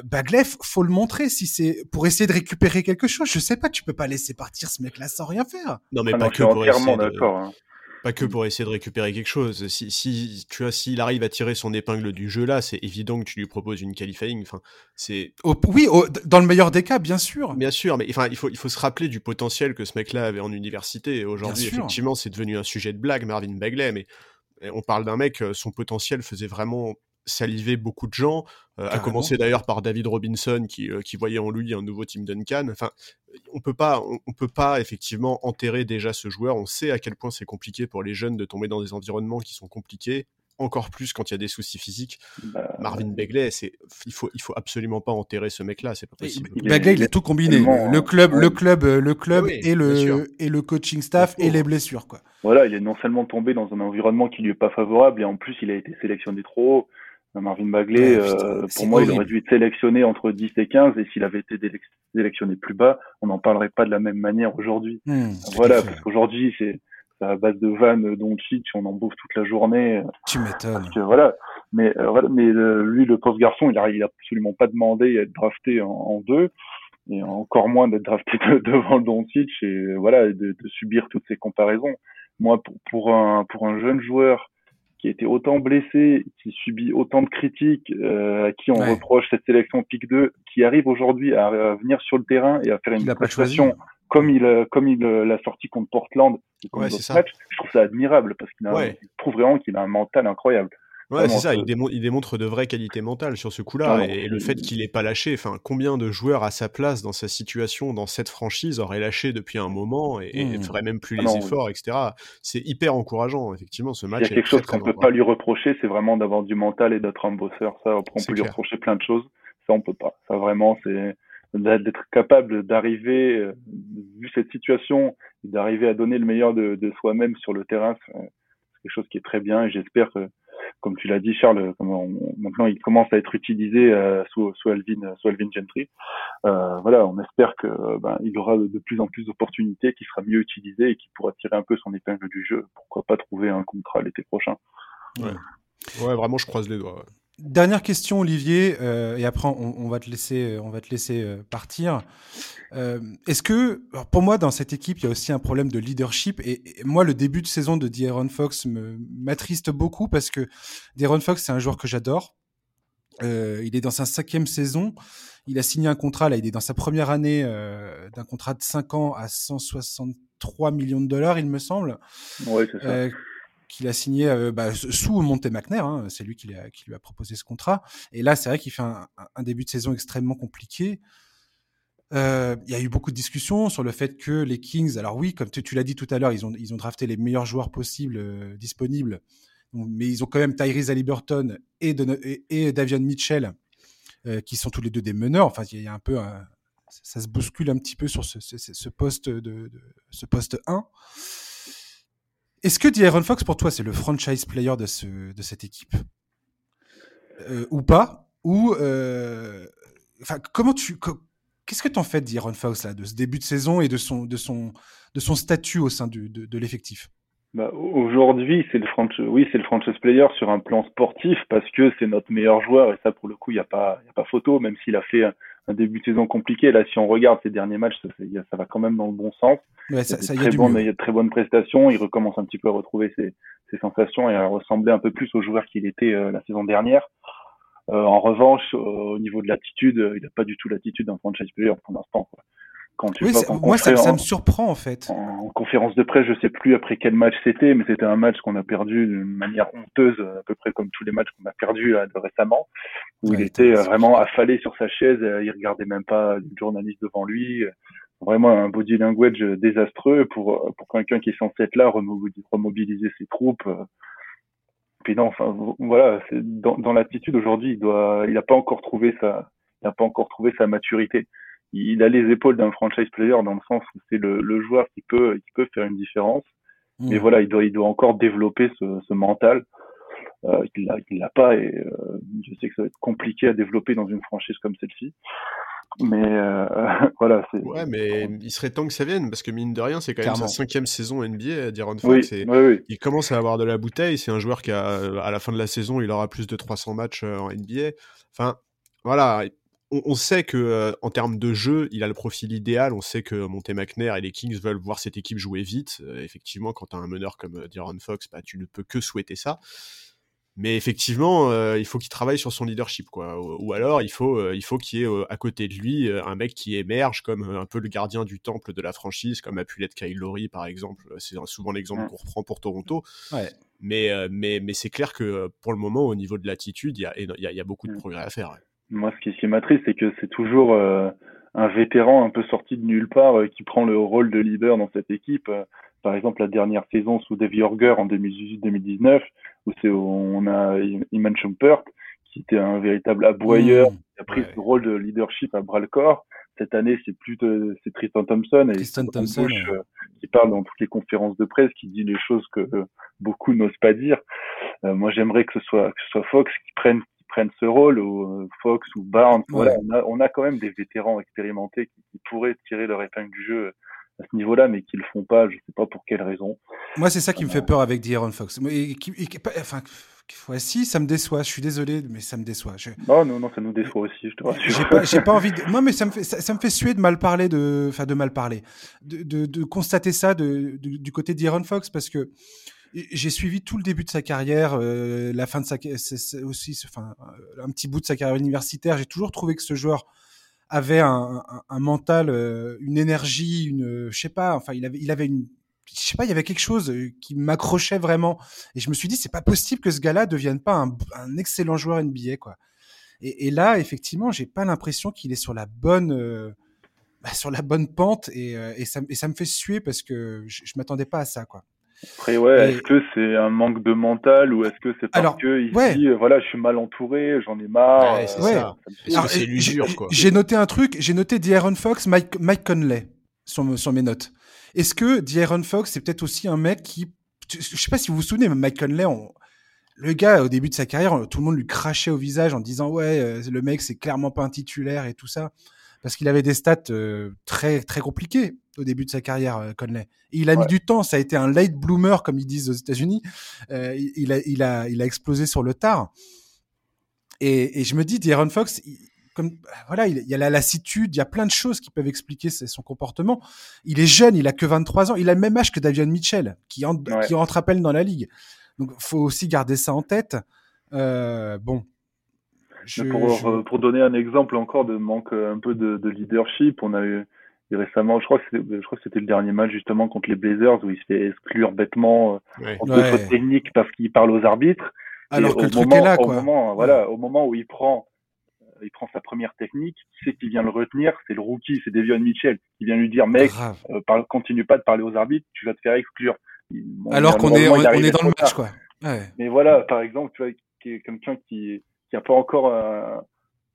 Bagley, faut le montrer si c'est pour essayer de récupérer quelque chose. Je sais pas, tu peux pas laisser partir ce mec-là sans rien faire. Non, mais ah pas que pour entièrement d'accord. Hein. Pas que pour essayer de récupérer quelque chose. Si, si tu vois, s'il arrive à tirer son épingle du jeu là, c'est évident que tu lui proposes une qualifying. Enfin, c'est. oui, dans le meilleur des cas, bien sûr. Bien sûr, mais enfin, il faut, il faut se rappeler du potentiel que ce mec-là avait en université. Aujourd'hui, effectivement, c'est devenu un sujet de blague, Marvin Bagley, mais on parle d'un mec, euh, son potentiel faisait vraiment saliver beaucoup de gens, euh, à commencer d'ailleurs par David Robinson qui, euh, qui, voyait en lui un nouveau Tim Duncan. Enfin, on peut pas, on, peut pas effectivement enterrer déjà ce joueur. On sait à quel point c'est compliqué pour les jeunes de tomber dans des environnements qui sont compliqués. encore plus quand il y a des soucis physiques. Bah, Marvin Begley, c'est il faut il faut absolument pas enterrer ce mec-là, c'est pas possible. Begley, il a tout combiné, le club, le club, le club et le et le coaching staff et les blessures quoi. Voilà, il est non seulement tombé dans un environnement qui lui est pas favorable et en plus il a été sélectionné trop haut. Marvin Bagley, euh, pour moi, il aurait dû être sélectionné entre 10 et 15, et s'il avait été sélectionné plus bas, on n'en parlerait pas de la même manière aujourd'hui. Hmm, voilà, parce qu'aujourd'hui, c'est à base de vannes Doncic, on en bouffe toute la journée. Tu m'étonnes. Voilà, mais euh, voilà, mais euh, lui, le pauvre garçon, il a, il a absolument pas demandé à être drafté en, deux, et encore moins d'être drafté devant le Doncic, et voilà, de, de, subir toutes ces comparaisons. Moi, pour, pour un pour un jeune joueur qui a été autant blessé, qui subit autant de critiques, euh, à qui on reproche cette sélection pick 2, qui arrive aujourd'hui à, venir sur le terrain et à faire une prestation comme il euh, comme il euh, l'a sorti contre Portland, comme ouais, je trouve ça admirable parce qu'il prouve vraiment qu'il a un mental incroyable. Ouais, c'est ça, il, démontre de vraies qualités mentales sur ce coup-là. et, le fait qu'il n'ait pas lâché, enfin, combien de joueurs à sa place dans sa situation, dans cette franchise, auraient lâché depuis un moment et, ne mmh. feraient même plus ah les efforts, etc. C'est hyper encourageant, effectivement, ce match. Il y a quelque chose qu'on ne peut pas lui reprocher, c'est vraiment d'avoir du mental et d'être un bosseur. Ça, on peut lui reprocher plein de choses. Ça, on peut pas. Ça, vraiment, c'est d'être capable d'arriver, euh, vu cette situation, d'arriver à donner le meilleur de, de soi-même sur le terrain, c'est quelque chose qui est très bien et j'espère que comme tu l'as dit, Charles, maintenant il commence à être utilisé euh, sous, sous, Alvin, sous Alvin Gentry. Euh, voilà, on espère que ben, il aura de plus en plus d'opportunités, qu'il sera mieux utilisé et qu'il pourra tirer un peu son épingle du jeu. Pourquoi pas trouver un contrat l'été prochain ouais. vraiment, je croise les doigts. Dernière question, Olivier, euh, et après on, va te laisser, euh, on va te laisser euh, partir. Est-ce que, pour moi, dans cette équipe, il y a aussi un problème de leadership et, moi, le début de saison de D'Aaron Fox m'attriste beaucoup parce que D'Aaron Fox, c'est un joueur que j'adore. il est dans sa cinquième saison. Il a signé un contrat, là, il est dans sa première année d'un contrat de 5 ans à 163 millions de dollars, il me semble. Oui, c'est ça qu'il a signé euh, bah, sous Monte McNair. Hein, c'est lui qui, lui a proposé ce contrat. Et là, c'est vrai qu'il fait un, début de saison extrêmement compliqué. Euh, il y a eu beaucoup de discussions sur le fait que les Kings, alors oui, comme tu, l'as dit tout à l'heure, ils ont, ils ont drafté les meilleurs joueurs possibles euh, disponibles, mais ils ont quand même Tyrese Halliburton et, et, Davion Mitchell, qui sont tous les deux des meneurs. Enfin, il y a un peu, ça se bouscule un petit peu sur ce, poste de, de, ce poste 1. Est-ce que D'Aaron Fox, pour toi, c'est le franchise player de, ce, de cette équipe? Euh, Ou pas? Ou. Euh, comment tu. Qu'est-ce que tu en fais d'Aaron Fox, là, de ce début de saison et de son, de son, de son statut au sein du, de, l'effectif? Bah, Aujourd'hui, c'est le, franchise, oui, le franchise player sur un plan sportif parce que c'est notre meilleur joueur et ça, pour le coup, il n'y a, a pas photo, même s'il a fait un début de saison compliqué. Là, si on regarde ses derniers matchs, ça, ça va quand même dans le bon sens. Ouais, ça, il, y a il, y a de très bonnes prestations. Il recommence un petit peu à retrouver ses, ses sensations et à ressembler un peu plus au joueur qu'il était euh, la saison dernière. Euh, en revanche, au niveau de l'attitude, il n'a pas du tout l'attitude d'un franchise player pour l'instant oui, moi, ça, me surprend en fait. En, conférence de presse, je sais plus après quel match c'était, mais c'était un match qu'on a perdu d'une manière honteuse, à peu près comme tous les matchs qu'on a perdus récemment, où il était euh, vraiment affalé sur sa chaise, euh, il regardait même pas le journaliste devant lui, vraiment un body language désastreux pour pour quelqu'un qui est censé être là, remobiliser ses troupes. Puis non, enfin voilà, dans, dans l'attitude aujourd'hui, il doit, il n'a pas encore trouvé sa, il n'a pas encore trouvé sa maturité il a les épaules d'un franchise player dans le sens où c'est le, le, joueur qui peut qui peut faire une différence. Mais mmh. voilà, il doit il doit encore développer ce, ce mental euh, qu'il l'a pas et euh, je sais que ça va être compliqué à développer dans une franchise comme celle-ci. Mais euh, voilà, c'est. Ouais, mais il serait temps que ça vienne parce que mine de rien, c'est quand même sa cinquième saison NBA. D'Aaron Fox, oui, oui, il commence à avoir de la bouteille. C'est un joueur qui a, à la fin de la saison, il aura plus de 300 matchs euh, en NBA. Enfin, voilà, on, sait que euh, en termes de jeu, il a le profil idéal. On sait que Monte McNair et les Kings veulent voir cette équipe jouer vite. Euh, effectivement, quand tu as un meneur comme euh, Fox, bah, tu ne peux que souhaiter ça. Mais effectivement, euh, il faut qu'il travaille sur son leadership, quoi. Ou, alors, il faut, il faut qu'il y ait à côté de lui un mec qui émerge comme un peu le gardien du temple de la franchise, comme a pu l'être Kyle Lowry, par exemple. C'est souvent l'exemple qu'on reprend pour Toronto. Mais, mais, mais c'est clair que pour le moment, au niveau de l'attitude, il y a, y a, beaucoup de progrès à faire. Moi, ce qui, ce qui m'attriste, c'est que c'est toujours euh, un vétéran un peu sorti de nulle part euh, qui prend le rôle de leader dans cette équipe. Euh, par exemple la dernière saison sous Dave Yorger en 2018-2019, où c'est on a Iman Shumpert qui était un véritable aboyeur, Mmh, qui a pris ouais. ce rôle de leadership à bras le corps. Cette année, c'est plus c'est Tristan Thompson et Tristan Tristan Thompson, Bush, ouais. euh, qui parle dans toutes les conférences de presse, qui dit les choses que euh, beaucoup n'osent pas dire. Euh, moi, j'aimerais que ce soit que ce soit Fox qui prenne qui prenne ce rôle ou euh, Fox ou Barnes. Voilà, on a on a quand même des vétérans expérimentés qui, qui pourraient tirer leur épingle du jeu à ce niveau-là, mais qui le font pas. Je sais pas pour quelle raison. Moi, c'est ça qui me fait peur avec D'Aaron Fox. Et qui- et qui- enfin, ouais, si, ça me déçoit. Je suis désolé, mais ça me déçoit. Je- Non, non, non, ça nous déçoit aussi, je te rassure. J'ai pas, pas envie de. Non, mais ça me fait, ça, ça me fait suer de mal parler de, enfin, de mal parler, de, de, de constater ça de- du côté d'Aaron Fox parce que j'ai suivi tout le début de sa carrière, euh, la fin de sa, c'est- c'est aussi, enfin, euh, un petit bout de sa carrière universitaire. J'ai toujours trouvé que ce joueur avait un, un, un mental, euh, une énergie, une, je sais pas, enfin, il avait, il avait une, je sais pas, il y avait quelque chose euh, qui m'accrochait vraiment. Et je me suis dit, c'est pas possible que ce gars-là devienne pas un, un excellent joueur NBA, quoi. Et, et là, effectivement, j'ai pas l'impression qu'il est sur la bonne, euh, bah, sur la bonne pente, et, euh, et, ça, et ça me fait suer parce que je, je m'attendais pas à ça, quoi. Après, ouais, Et- est-ce que c'est un manque de mental ou est-ce que c'est parce Alors, que ouais. dit, euh, voilà, je suis mal entouré, j'en ai marre. Ouais, c'est ouais. que c'est euh, l'usure, j'ai- quoi. J'ai noté un truc, j'ai noté D'Aaron Fox, Mike, Mike Conley sur, me- sur mes notes. Est-ce que D'Aaron Fox, c'est peut-être aussi un mec qui, je sais pas si vous vous souvenez, mais Mike Conley, on- le gars, au début de sa carrière, tout le monde lui crachait au visage en disant ouais, euh, le mec, c'est clairement pas un titulaire et tout ça, parce qu'il avait des stats euh, très très compliquées au début de sa carrière, euh, Conley. Et il a mis du temps, ça a été un late bloomer comme ils disent aux États-Unis. Euh, il, a, il a, il a explosé sur le tard. Et, et je me dis, D'Aaron Fox, il- comme voilà, il, il y a la lassitude, il y a plein de choses qui peuvent expliquer son comportement. Il est jeune, il a que 23 ans, il a le même âge que Davion Mitchell, qui Ouais. qui entre à peine dans la ligue. Donc, faut aussi garder ça en tête. Euh, bon. Je, pour, je- euh, pour donner un exemple encore de manque euh, un peu de, de leadership, on a eu récemment, je crois que c'était, je crois que c'était le dernier match justement contre les Blazers où il se fait exclure bêtement euh, Ouais. en Ouais. fautes techniques parce qu'il parle aux arbitres. alors Et que au le truc moment, est là, au quoi. moment, voilà, au moment où il prend, euh, il prend sa première technique, qui c'est qui vient le retenir? C'est le rookie, c'est Devion Mitchell qui vient lui dire, mec, euh, parle, continue pas de parler aux arbitres, tu vas te faire exclure. Il- Alors qu'on est, on, est dans le match, tard. quoi. Ouais. Mais voilà, par exemple, tu vois, qui est quelqu'un qui qui a pas encore un-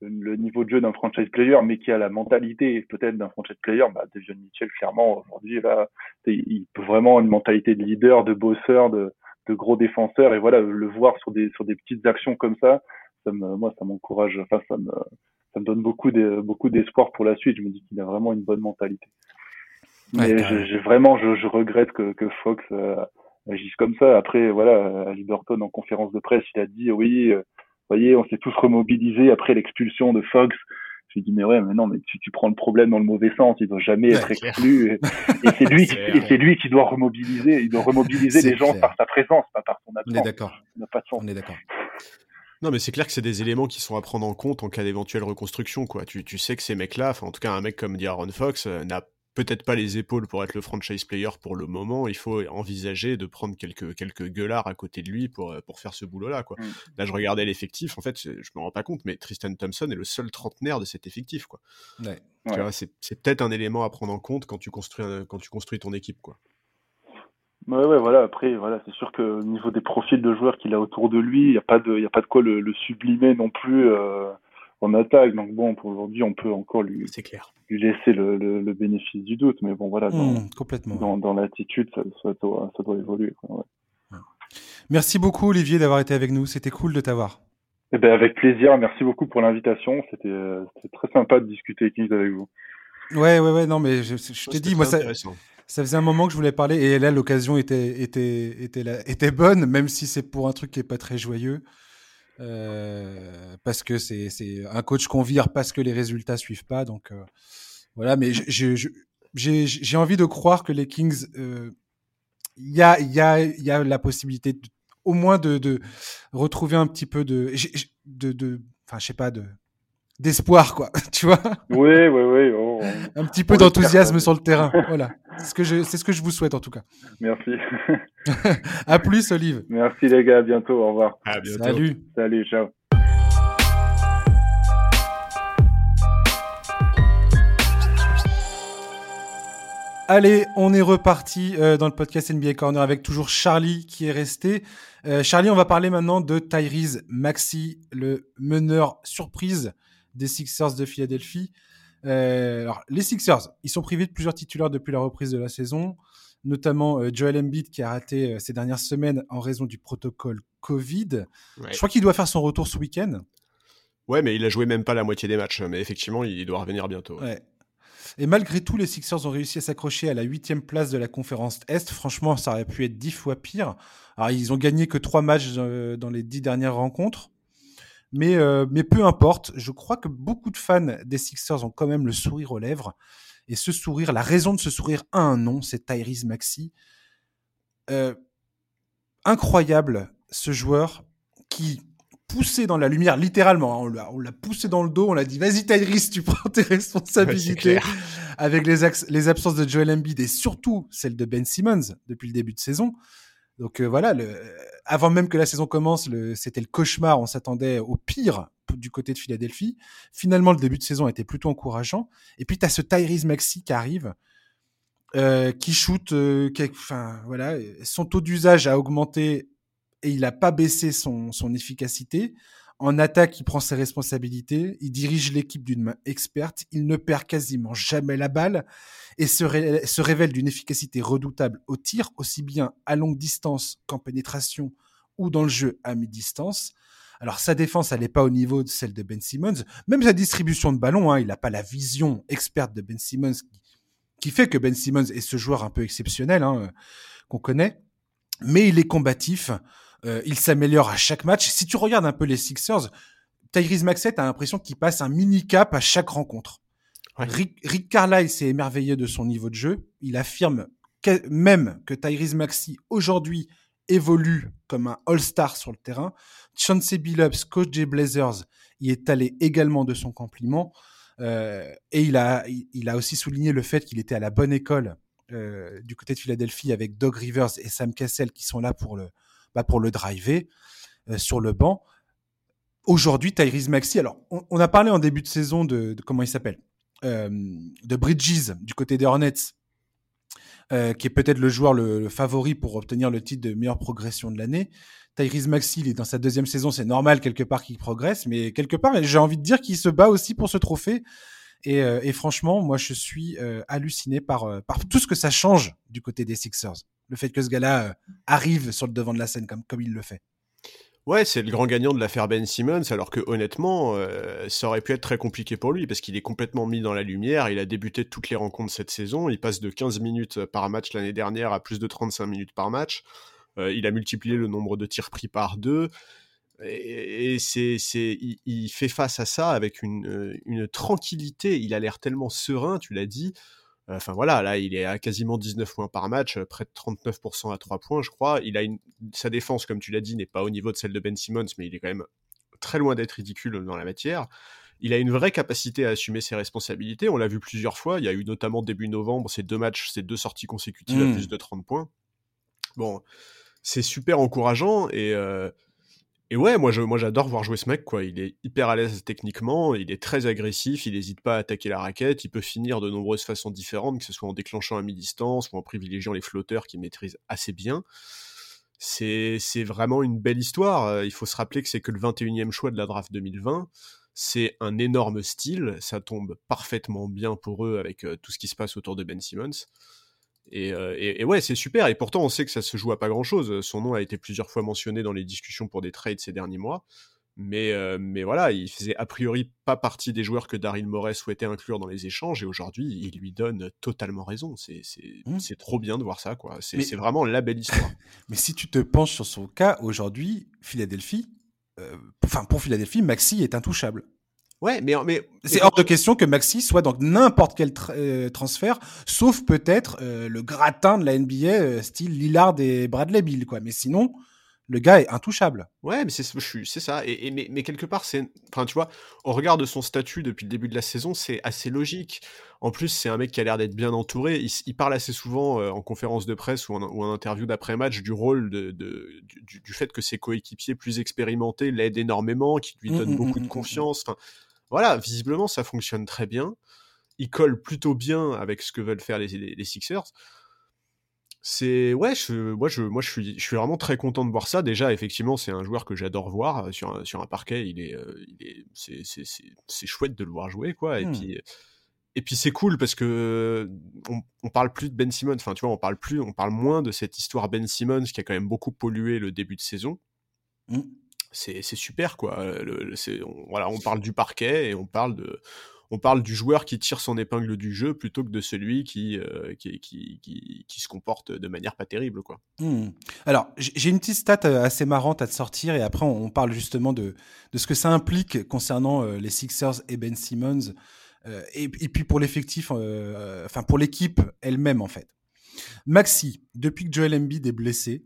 le niveau de jeu d'un franchise player, mais qui a la mentalité peut-être d'un franchise player, bah, Devion Mitchell, clairement, aujourd'hui, là, il peut vraiment une mentalité de leader, de bosseur, de, de gros défenseur, et voilà, le voir sur des, sur des petites actions comme ça, ça me, moi, ça m'encourage, enfin, ça me, ça me donne beaucoup de, beaucoup d'espoir pour la suite. Je me dis qu'il a vraiment une bonne mentalité. Ouais, Mais je- j'ai vraiment, je, je regrette que, que Fox euh, agisse comme ça. Après, voilà, à Liberton, en conférence de presse, il a dit, oui, euh, vous voyez, on s'est tous remobilisés après l'expulsion de Fox. J'ai dit, mais ouais, mais non, mais tu, tu prends le problème dans le mauvais sens. Il doit jamais Ouais, être exclu. Et, et c'est lui, qui, C'est et c'est lui qui doit remobiliser. Il doit remobiliser les gens par sa présence, pas par son On est absence. d'accord. On est d'accord. Non, mais c'est clair que c'est des éléments qui sont à prendre en compte en cas d'éventuelle reconstruction, quoi. Tu, tu sais que ces mecs-là, enfin, en tout cas, un mec comme D'Aaron Fox euh, n'a peut-être pas les épaules pour être le franchise player pour le moment. Il faut envisager de prendre quelques, quelques gueulards à côté de lui pour, euh, pour faire ce boulot-là, quoi. Mm. Là, je regardais l'effectif, en fait, je je me rends pas compte, mais Tristan Thompson est le seul trentenaire de cet effectif, quoi. Ouais. Tu Ouais. vois, c'est c'est peut-être un élément à prendre en compte quand tu construis, un- quand tu construis ton équipe, quoi. Ouais, ouais, voilà. Après, voilà, c'est sûr que au niveau des profils de joueurs qu'il a autour de lui, il n'y a pas de, il y a pas de quoi le, le sublimer non plus euh, en attaque. Donc bon, pour aujourd'hui, on peut encore lui, C'est clair. lui laisser le, le, le bénéfice du doute. Mais bon, voilà, dans, Mmh, complètement. dans, dans l'attitude, ça, ça doit, ça doit évoluer. Quoi, ouais. Merci beaucoup, Olivier, d'avoir été avec nous. C'était cool de t'avoir. Eh ben, avec plaisir. Merci beaucoup pour l'invitation. C'était, euh, très sympa de discuter avec vous. Ouais, ouais, ouais, non, mais je, je t'ai dit, moi, ça, faisait un moment que je voulais parler, et là, l'occasion était, était, était, là- était bonne, même si c'est pour un truc qui est pas très joyeux. Euh, parce que c'est, un coach qu'on vire parce que les résultats suivent pas, donc euh, voilà. Mais j'ai, envie de croire que les Kings, euh, il y a, y a, y a la possibilité, au moins de, de retrouver un petit peu de, de, de, enfin, je sais pas, de, d'espoir, quoi. Tu vois, Oui, oui, oui. oh, un petit peu d'enthousiasme sur le terrain. Voilà, c'est ce que je, c'est ce que je vous souhaite en tout cas. merci. À plus, Olive. merci les gars. À bientôt. Au revoir. À bientôt. Salut. Salut. Ciao. Allez, on est reparti euh, dans le podcast NBA Corner avec toujours Charlie qui est resté. Euh, Charlie, on va parler maintenant de Tyrese Maxi, le meneur surprise des Sixers de Philadelphie. Euh, alors, les Sixers, ils sont privés de plusieurs titulaires depuis la reprise de la saison, notamment Joel Embiid qui a raté ces dernières semaines en raison du protocole Covid. Je crois qu'il doit faire son retour ce week-end. Ouais, mais il a joué même pas la moitié des matchs. Mais effectivement, il doit revenir bientôt. Ouais. Et malgré tout, les Sixers ont réussi à s'accrocher à la huitième place de la conférence Est. Franchement, ça aurait pu être dix fois pire. Alors, ils ont gagné que trois matchs euh, dans les dix dernières rencontres. Mais, euh, mais peu importe, je crois que beaucoup de fans des Sixers ont quand même le sourire aux lèvres. Et ce sourire, la raison de ce sourire a un nom, c'est Tyrese Maxi. Euh, incroyable, ce joueur qui, poussé dans la lumière, littéralement. Hein, on l'a poussé dans le dos, on l'a dit, vas-y Tyrese, tu prends tes responsabilités. avec les, les absences de Joel Embiid et surtout celle de Ben Simmons depuis le début de saison. Donc euh, voilà, avant même que la saison commence, c'était le cauchemar. On s'attendait au pire du côté de Philadelphie. Finalement, le début de saison était plutôt encourageant. Et puis, tu as ce Tyrese Maxi qui arrive, euh, qui shoot, euh, enfin voilà, son taux d'usage a augmenté et il n'a pas baissé son efficacité. En attaque, il prend ses responsabilités, il dirige l'équipe d'une main experte, il ne perd quasiment jamais la balle et se, révèle d'une efficacité redoutable au tir, aussi bien à longue distance qu'en pénétration ou dans le jeu à mi-distance. Alors sa défense, elle n'est pas au niveau de celle de Ben Simmons. Même sa distribution de ballon, hein, il n'a pas la vision experte de Ben Simmons qui, fait que Ben Simmons est ce joueur un peu exceptionnel hein, qu'on connaît. Mais il est combatif. Euh, il s'améliore à chaque match. Si tu regardes un peu les Sixers, Tyrese Maxey, a l'impression qu'il passe un mini cap à chaque rencontre. Rick, Rick, Carlisle s'est émerveillé de son niveau de jeu. Il affirme même que Tyrese Maxey aujourd'hui évolue comme un All-Star sur le terrain. Chauncey Billups, coach des Blazers, y est allé également de son compliment. Euh, et il a, il a aussi souligné le fait qu'il était à la bonne école euh, du côté de Philadelphie avec Doug Rivers et Sam Cassell qui sont là pour le, bah, pour le driver euh, sur le banc. Aujourd'hui, Tyrese Maxi, alors on, a parlé en début de saison de, comment il s'appelle, euh, de Bridges du côté des Hornets, euh, qui est peut-être le joueur le, favori pour obtenir le titre de meilleure progression de l'année. Tyrese Maxi, il est dans sa deuxième saison, c'est normal quelque part qu'il progresse, mais quelque part, j'ai envie de dire qu'il se bat aussi pour ce trophée. Et, franchement, moi, je suis halluciné par tout ce que ça change du côté des Sixers le fait que ce gars-là euh, arrive sur le devant de la scène comme, comme il le fait. Ouais, c'est le grand gagnant de l'affaire Ben Simmons, alors que honnêtement, euh, ça aurait pu être très compliqué pour lui, parce qu'il est complètement mis dans la lumière, il a débuté toutes les rencontres cette saison, il passe de 15 minutes par match l'année dernière à plus de 35 minutes par match, euh, il a multiplié le nombre de tirs pris par deux, et, c'est, c'est, il, fait face à ça avec une, une tranquillité, il a l'air tellement serein, tu l'as dit, Enfin voilà, là il est à quasiment 19 points par match, euh, près de 39% à 3 points je crois. Il a une... Sa défense, comme tu l'as dit, n'est pas au niveau de celle de Ben Simmons, mais il est quand même très loin d'être ridicule dans la matière. Il a une vraie capacité à assumer ses responsabilités, on l'a vu plusieurs fois, il y a eu notamment début novembre ces deux matchs, ces deux sorties consécutives à mmh. plus de 30 points. Bon, c'est super encourageant et... Euh, et ouais, moi, j'adore voir jouer ce mec, quoi. Il est hyper à l'aise techniquement, il est très agressif, il n'hésite pas à attaquer la raquette, il peut finir de nombreuses façons différentes, que ce soit en déclenchant à mi-distance ou en privilégiant les flotteurs qu'il maîtrise assez bien. C'est, c'est vraiment une belle histoire. Euh, il faut se rappeler que c'est que le 21e choix de la draft 2020. C'est un énorme style, ça tombe parfaitement bien pour eux avec euh, tout ce qui se passe autour de Ben Simmons. Euh, et, ouais, c'est super. Et pourtant, on sait que ça se joue à pas grand chose. Son nom a été plusieurs fois mentionné dans les discussions pour des trades ces derniers mois. Mais, euh, mais voilà, il faisait a priori pas partie des joueurs que Daryl Morey souhaitait inclure dans les échanges. Et aujourd'hui, il lui donne totalement raison. C'est mmh. trop bien de voir ça. quoi. C'est vraiment la belle histoire. mais si tu te penches sur son cas, aujourd'hui, Philadelphie, euh, enfin pour Philadelphie, Maxi est intouchable. Ouais, mais, mais c'est hors de question que Maxi soit dans n'importe quel euh, transfert, sauf peut-être euh, le gratin de la NBA, euh, style Lillard et Bradley Bill, quoi. Mais sinon, le gars est intouchable. Ouais, mais c'est c'est ça. Et, mais, mais, quelque part, c'est, enfin, tu vois, au regard de son statut depuis le début de la saison, c'est assez logique. En plus, c'est un mec qui a l'air d'être bien entouré. Il, parle assez souvent en conférence de presse ou en, ou en interview d'après-match du rôle de, de du, du, fait que ses coéquipiers plus expérimentés l'aident énormément, qui lui mmh, donnent mmh, beaucoup mmh, de confiance. Enfin, voilà, visiblement ça fonctionne très bien. il colle plutôt bien avec ce que veulent faire les, les, Sixers. C'est ouais, je, moi je, moi je suis, je suis vraiment très content de voir ça. Déjà, effectivement, c'est un joueur que j'adore voir sur un, sur un parquet. Il est, il est, c'est, chouette de le voir jouer quoi. Et mmh. puis et puis c'est cool parce que on, on, parle plus de Ben Simmons. Enfin, tu vois, on parle plus, on parle moins de cette histoire Ben Simmons qui a quand même beaucoup pollué le début de saison. Mmh. C'est super quoi. Le, on, voilà, on parle du parquet et on parle de, on parle du joueur qui tire son épingle du jeu plutôt que de celui qui, euh, qui, qui, qui, se comporte de manière pas terrible. Quoi. Mmh. Alors, j'ai une petite stat euh, assez marrante à te sortir et après on, parle justement de, de ce que ça implique concernant euh, les Sixers et Ben Simmons. Euh, et, puis pour l'effectif, enfin pour l'équipe elle-même en fait. Maxi, depuis que Joel Embiid est blessé,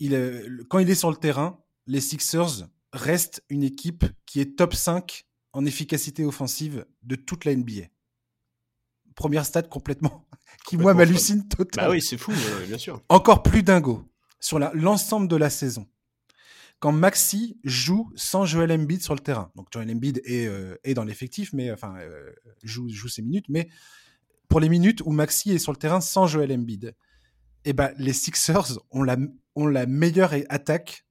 il, quand il est sur le terrain, les Sixers restent une équipe qui est top 5 en efficacité offensive de toute la NBA. Première stat complètement qui moi m'hallucine totalement. Bah oui, c'est fou, bien sûr. Encore plus dingo sur l'ensemble de la saison quand Maxi joue sans Joel Embiid sur le terrain. Donc Joel Embiid est, euh, est dans l'effectif, mais enfin euh, joue, joue ses minutes, mais pour les minutes où Maxi est sur le terrain sans Joel Embiid, eh ben les Sixers ont la, ont la meilleure attaque,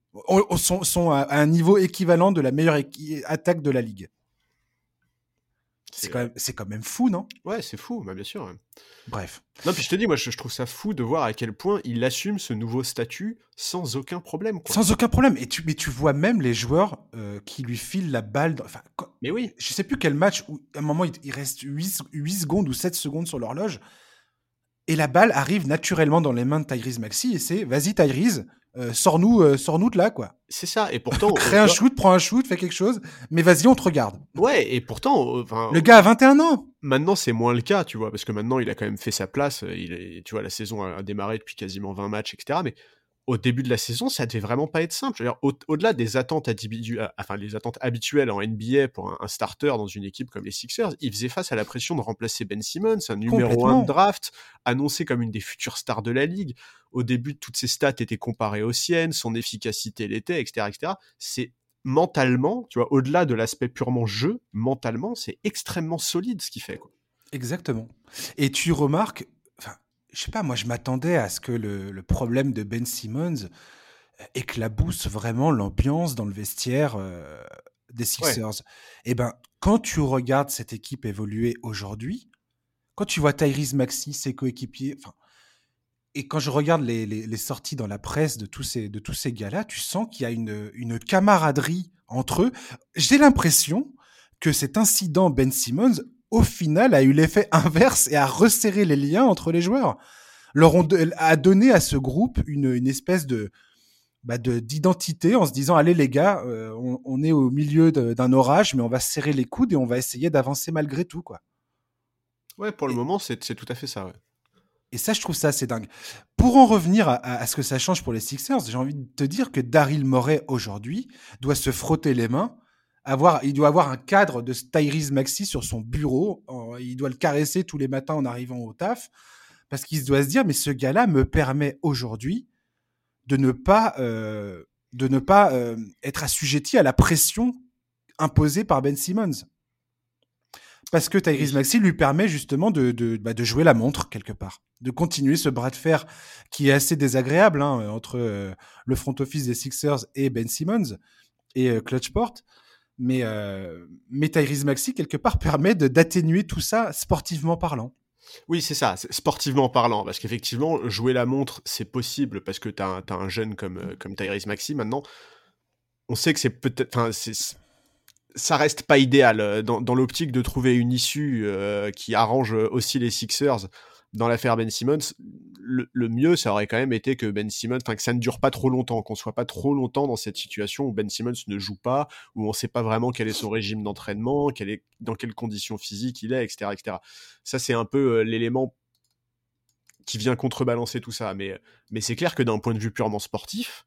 sont, sont à un niveau équivalent de la meilleure attaque de la ligue. C'est quand, même, quand même fou, non? Ouais, c'est fou, bah, bien sûr. Bref. Non, puis je te dis, moi, je, trouve ça fou de voir à quel point il assume ce nouveau statut sans aucun problème. Sans aucun problème. Et tu, mais tu vois même les joueurs euh, qui lui filent la balle. Mais oui. Je sais plus quel match où, à un moment, il, reste 8, 8, secondes ou 7 secondes sur l'horloge. Et la balle arrive naturellement dans les mains de Tyrese Maxi. Et c'est vas-y, Tyrese, euh, sors-nous euh, sors de là, quoi. C'est ça, et pourtant. Crée un shoot, prends un shoot, fais quelque chose, mais vas-y, on te regarde. Ouais, et pourtant. le gars a 21 ans Maintenant, c'est moins le cas, tu vois, parce que maintenant, il a quand même fait sa place. Il est, tu vois, la saison a démarré depuis quasiment 20 matchs, etc. Mais au début de la saison, ça devait vraiment pas être simple. Au-delà des attentes, enfin, les attentes habituelles en NBA pour un, starter dans une équipe comme les Sixers, il faisait face à la pression de remplacer Ben Simmons, un numéro 1 de draft, annoncé comme une des futures stars de la ligue. Au début, toutes ses stats étaient comparées aux siennes, son efficacité l'était, etc., etc. C'est mentalement, tu vois, au-delà de l'aspect purement jeu, mentalement, c'est extrêmement solide ce qu'il fait. Quoi. Exactement. Et tu remarques, je sais pas, moi je m'attendais à ce que le, problème de Ben Simmons euh, éclabousse vraiment l'ambiance dans le vestiaire euh, des Sixers. Et eh ben, quand tu regardes cette équipe évoluer aujourd'hui, quand tu vois Tyrese Maxi, ses coéquipiers, enfin, et quand je regarde les, sorties dans la presse de tous ces, de tous ces gars-là, tu sens qu'il y a une, une camaraderie entre eux. J'ai l'impression que cet incident Ben Simmons au final, a eu l'effet inverse et a resserré les liens entre les joueurs. Leur a donné à ce groupe une, une espèce de bah d'identité en se disant allez les gars, euh, on, est au milieu d'un orage, mais on va serrer les coudes et on va essayer d'avancer malgré tout quoi. Ouais, pour le moment, c'est tout à fait ça. Ouais. Et ça, je trouve ça assez dingue. Pour en revenir à, à, ce que ça change pour les Sixers, j'ai envie de te dire que Daryl Morey aujourd'hui doit se frotter les mains il doit avoir un cadre de Tyrese Maxi sur son bureau. Il doit le caresser tous les matins en arrivant au taf. Parce qu'il doit se dire, mais ce gars-là me permet aujourd'hui de ne pas, euh, de ne pas euh, être assujetti à la pression imposée par Ben Simmons. Parce que Tyrese Maxi lui permet justement de, de, bah, de, jouer la montre quelque part, de continuer ce bras de fer qui est assez désagréable hein, entre euh, le front office des Sixers et Ben Simmons et Clutchport. Mais, euh, mais Tyrese Maxi, quelque part, permet d'atténuer tout ça sportivement parlant. Oui, c'est ça, sportivement parlant, parce qu'effectivement, jouer la montre, c'est possible parce que tu as, un jeune comme, euh, comme Tyrese Maxi. Maintenant, on sait que c'est peut-être. Ça reste pas idéal euh, dans, dans l'optique de trouver une issue euh, qui arrange aussi les Sixers dans l'affaire Ben Simmons, le, mieux, ça aurait quand même été que Ben Simmons, enfin que ça ne dure pas trop longtemps, qu'on soit pas trop longtemps dans cette situation où Ben Simmons ne joue pas, où on ne sait pas vraiment quel est son régime d'entraînement, dans quelles conditions physiques il est, etc., etc. Ça, c'est un peu euh, l'élément qui vient contrebalancer tout ça. Mais c'est clair que d'un point de vue purement sportif,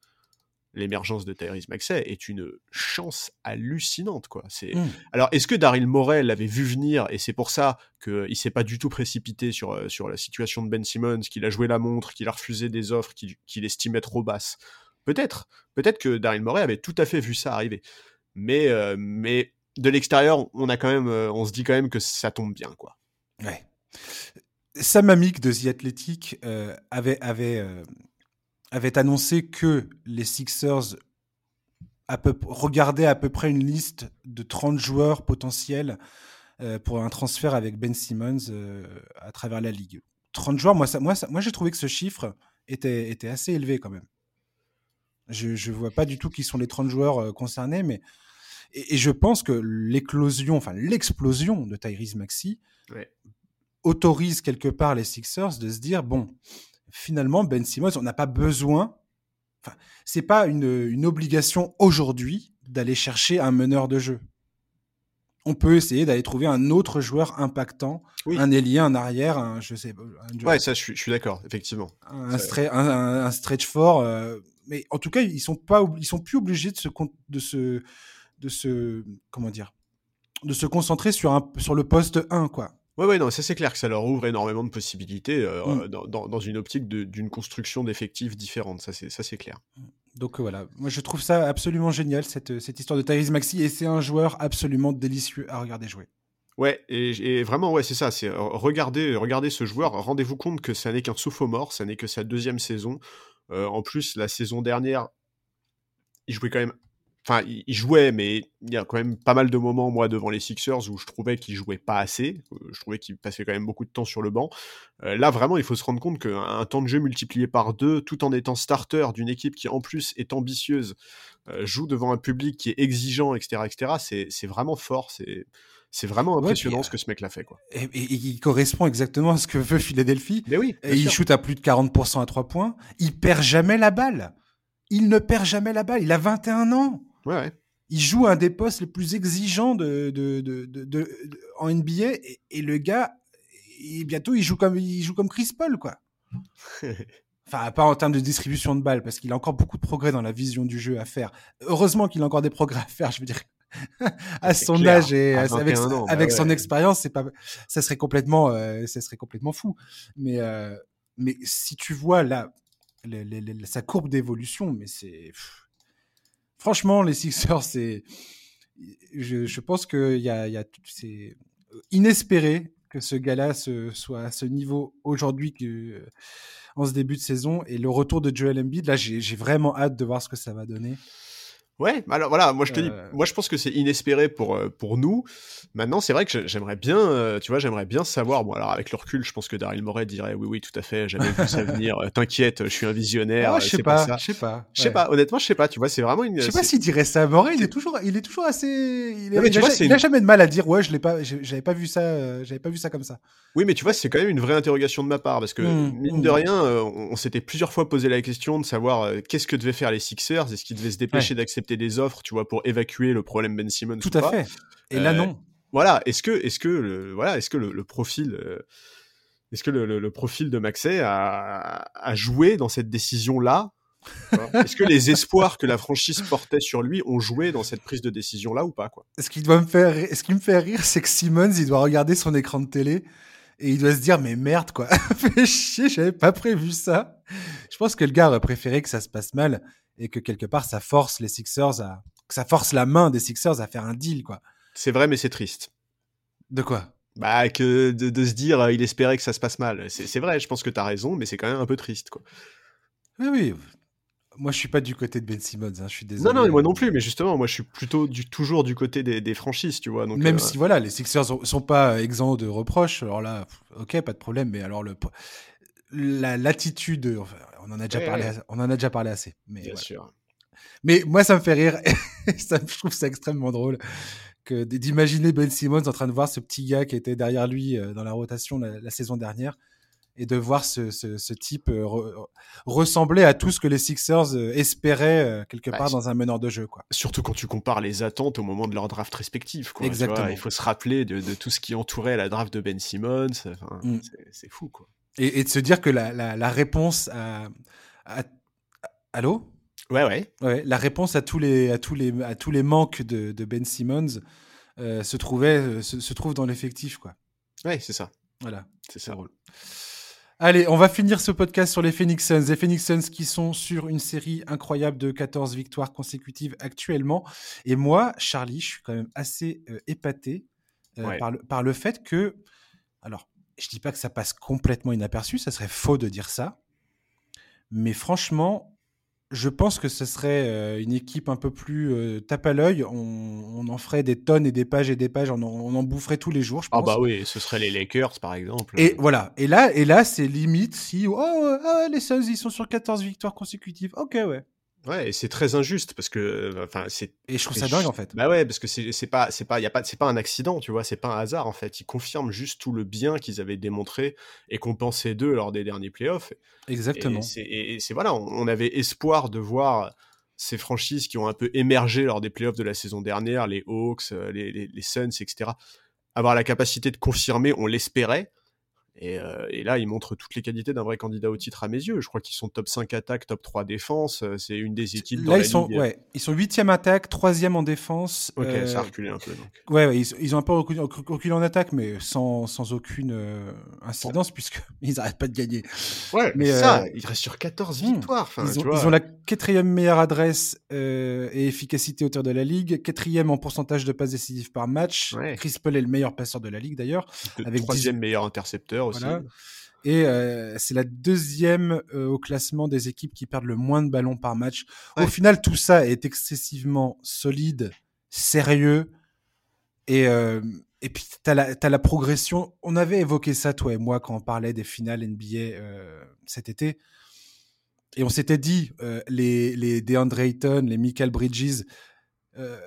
l'émergence de Tyrese Maxey est une chance hallucinante quoi. C'est mmh. alors est-ce que Daryl Morel l'avait vu venir et c'est pour ça qu'il s'est pas du tout précipité sur euh, sur la situation de Ben Simmons, qu'il a joué la montre, qu'il a refusé des offres qu'il estimait trop basses? Peut-être, peut-être que Daryl Morey avait tout à fait vu ça arriver. Mais euh, mais de l'extérieur, on a quand même, euh, on se dit quand même que ça tombe bien quoi. Ouais. Sam Amick de The Athletic euh, avait, avait, euh, avait annoncé que les Sixers à peu, regardaient à peu près une liste de 30 joueurs potentiels euh, pour un transfert avec Ben Simmons à travers la ligue. 30 joueurs, moi, ça, moi, ça, moi j'ai trouvé que ce chiffre était, était assez élevé quand même. Je ne vois pas du tout qui sont les 30 joueurs concernés, mais et, et, je pense que l'éclosion, enfin l'explosion de Tyrese Maxi ouais autorise quelque part les Sixers de se dire bon, finalement, Ben Simmons, on n'a pas besoin. Enfin, c'est pas une, une obligation aujourd'hui d'aller chercher un meneur de jeu. On peut essayer d'aller trouver un autre joueur impactant, Oui. un ailier, un arrière, un, je sais, un, Ouais, ça, je suis, je suis d'accord, effectivement. un, Ça- stre- un- un- un stretch fort. euh, mais en tout cas, ils sont pas, ils sont plus obligés de se, de se, de se, comment dire, de se concentrer sur un, sur le poste 1, quoi. Ouais, ouais, non, ça c'est clair que ça leur ouvre énormément de possibilités euh, Mm. dans, dans, une optique de- d'une construction d'effectifs différente. Ça, c'est ça, c'est clair. Donc euh, voilà, moi je trouve ça absolument génial cette, cette histoire de Tyrese Maxi et c'est un joueur absolument délicieux à regarder jouer. Ouais, et, et vraiment, ouais, c'est ça. C'est euh, regardez, regardez ce joueur. Rendez-vous compte que ça n'est qu'un sophomore, ça n'est que sa deuxième saison. Euh, en plus, la saison dernière, il jouait quand même. Enfin, il jouait, mais il y a quand même pas mal de moments, moi, devant les Sixers, où je trouvais qu'il jouait pas assez. Euh, Je trouvais qu'il passait quand même beaucoup de temps sur le banc. Euh, là, vraiment, il faut se rendre compte qu'un un temps de jeu multiplié par deux, tout en étant starter d'une équipe qui, en plus, est ambitieuse, euh, joue devant un public qui est exigeant, etc., etc., c'est vraiment fort. C'est c'est vraiment Ouais, impressionnant puis, ce que ce mec-là fait, quoi. Et, et- et il correspond exactement à ce que veut Philadelphie. Mais oui, Et il shoot à plus de 40% à 3 points. Il perd jamais la balle. Il ne perd jamais la balle. Il a 21 ans. Ouais, ouais. Il joue un des postes les plus exigeants de, de, de, en NBA et, et le gars, et bientôt il joue comme il joue comme Chris Paul quoi. Enfin, pas en termes de distribution de balles, parce qu'il a encore beaucoup de progrès dans la vision du jeu à faire. Heureusement qu'il a encore des progrès à faire, je veux dire. à son clair. âge et À avec, 21 ans, bah avec ouais. son expérience, c'est pas, ça serait complètement, euh, ça serait complètement fou. Mais, euh, mais si tu vois là, sa courbe d'évolution, mais c'est, pff. Franchement, les Sixers, c'est, je, je pense que y a, y a, c'est inespéré que ce gars-là se, soit à ce niveau aujourd'hui en ce début de saison. Et le retour de Joel Embiid là j'ai j'ai vraiment hâte de voir ce que ça va donner Ouais, alors voilà, moi je te dis, Euh. moi je pense que c'est inespéré pour, euh, pour nous. Maintenant, c'est vrai que j'ai- j'aimerais bien, euh, tu vois, j'aimerais bien savoir. Bon, alors avec le recul, je pense que Daryl Morey dirait oui, oui, tout à fait, j'avais vu ça venir. T'inquiète, je suis un visionnaire. Ah, je sais pas je sais pas Je sais ouais. pas, honnêtement, je sais pas, tu vois, c'est vraiment une. je sais pas s'il dirait ça Morey il est toujours il est toujours assez il, Non, mais il tu a, vois, il a une- jamais de mal à dire ouais je l'ai pas j'avais pas vu ça euh, j'avais pas vu ça comme ça Oui, mais tu vois, c'est quand même une vraie interrogation de ma part parce que Mm, mine mm. de rien, on, on s'était plusieurs fois posé la question de savoir euh, qu'est-ce que devaient faire les Sixers, est-ce qu'ils devaient se dépêcher d'accepter des offres, tu vois, pour évacuer le problème Ben Simmons. tout ou à pas. fait. Et là Euh, non. voilà, est-ce que, est-ce que, le, voilà, est-ce que le, le profil, euh, est-ce que le, le- le profil de Maxey a, a joué dans cette décision-là? Est-ce que les espoirs que la franchise portait sur lui ont joué dans cette prise de décision-là ou pas quoi? Ce qui doit me faire ce qui me fait rire c'est que Simmons il doit regarder son écran de télé et il doit se dire mais merde quoi. Fait chier j'avais pas prévu ça. Je pense que le gars aurait préféré que ça se passe mal et que quelque part ça force les Sixers à que ça force la main des Sixers à faire un deal quoi C'est vrai, mais c'est triste. de quoi? Bah, que de, de se dire, euh, il espérait que ça se passe mal. C'est vrai, je pense que t'as raison, mais c'est quand même un peu triste, quoi. oui oui moi je suis pas du côté de Ben Simmons hein, je suis désolé Non, non, moi non plus, mais justement, moi je suis plutôt du, toujours du côté des, des franchises, tu vois. Donc, même euh, si voilà les Sixers sont, sont pas exempts de reproches alors là ok pas de problème mais alors le la l'attitude enfin, on en a déjà Ouais, parlé ouais. on en a déjà parlé assez mais Bien voilà. sûr. Mais moi, ça me fait rire. ça, je trouve ça extrêmement drôle que d'imaginer Ben Simmons en train de voir ce petit gars qui était derrière lui euh, dans la rotation la, la saison dernière et de voir ce, ce, ce type euh, re- ressembler à tout ce que les Sixers euh, espéraient quelque Bah, part dans un meneur de jeu. Quoi. Surtout quand tu compares les attentes au moment de leur draft respectif. Quoi, tu vois. Exactement. il faut se rappeler de, de tout ce qui entourait la draft de Ben Simmons. Enfin, Mm. c'est- C'est fou, quoi. Et, et de se dire que la, la, la réponse à, à- à- Allô? Ouais, ouais. Ouais, la réponse à tous les, à tous les, à tous les manques de, de Ben Simmons euh, se, trouvait, euh, se, se trouve dans l'effectif. quoi. Ouais, c'est ça. Voilà. C'est ça. drôle. Allez, on va finir ce podcast sur les Phoenix Suns. Les Phoenix Suns qui sont sur une série incroyable de 14 victoires consécutives actuellement. Et moi, Charlie, je suis quand même assez euh, épaté euh, Ouais. par, le, par le fait que Alors, je dis pas que ça passe complètement inaperçu, ça serait faux de dire ça. Mais franchement, je pense que ce serait euh, une équipe un peu plus euh, tape à l'œil. On, en ferait des tonnes et des pages et des pages. On en, boufferait tous les jours, je ah pense. Ah bah oui, ce serait les Lakers, par exemple. Et voilà. Et là, et là c'est limite si... Oh, ah, les Suns, ils sont sur 14 victoires consécutives. Ok, ouais. Ouais, et c'est très injuste parce que, euh, enfin, c'est. Et je trouve ça dingue en fait. Bah ouais, parce que c'est pas c'est pas y a pas c'est pas un accident, tu vois, c'est pas un hasard en fait. Ils confirment juste tout le bien qu'ils avaient démontré et qu'on pensait d'eux lors des derniers playoffs. Exactement. Et c'est voilà, on, avait espoir de voir ces franchises qui ont un peu émergé lors des playoffs de la saison dernière, les Hawks, euh, les, les, les Suns, etc. Avoir la capacité de confirmer, on l'espérait. Euh, et, là, il montre toutes les qualités d'un vrai candidat au titre à mes yeux. Je crois qu'ils sont top 5 attaque, top 3 défense. Euh, c'est une des équipes dans là, ils sont, Ouais, ils sont 8e attaque, 3e en défense. Ok, ça a euh, reculé un peu. Donc. Ouais, ils, ont un peu reculé, en attaque, mais sans, sans aucune incidence, puisqu'ils n'arrêtent pas de gagner. Ouais, mais ça, ils restent sur 14 hmm. victoires. ils, ont, ils, ont, la quatrième meilleure adresse et efficacité au tir de la ligue, quatrième en pourcentage de passes décisives par match. Chris Paul est le meilleur passeur de la ligue d'ailleurs. Avec troisième meilleur intercepteur et euh, c'est la deuxième euh, au classement des équipes qui perdent le moins de ballons par match. Au final, tout ça est excessivement solide, sérieux. Et, euh, et puis, tu as, as, la progression. On avait évoqué ça, toi et moi, quand on parlait des finales NBA cet été. Et on s'était dit, les, les DeAndre Ayton, les Michael Bridges,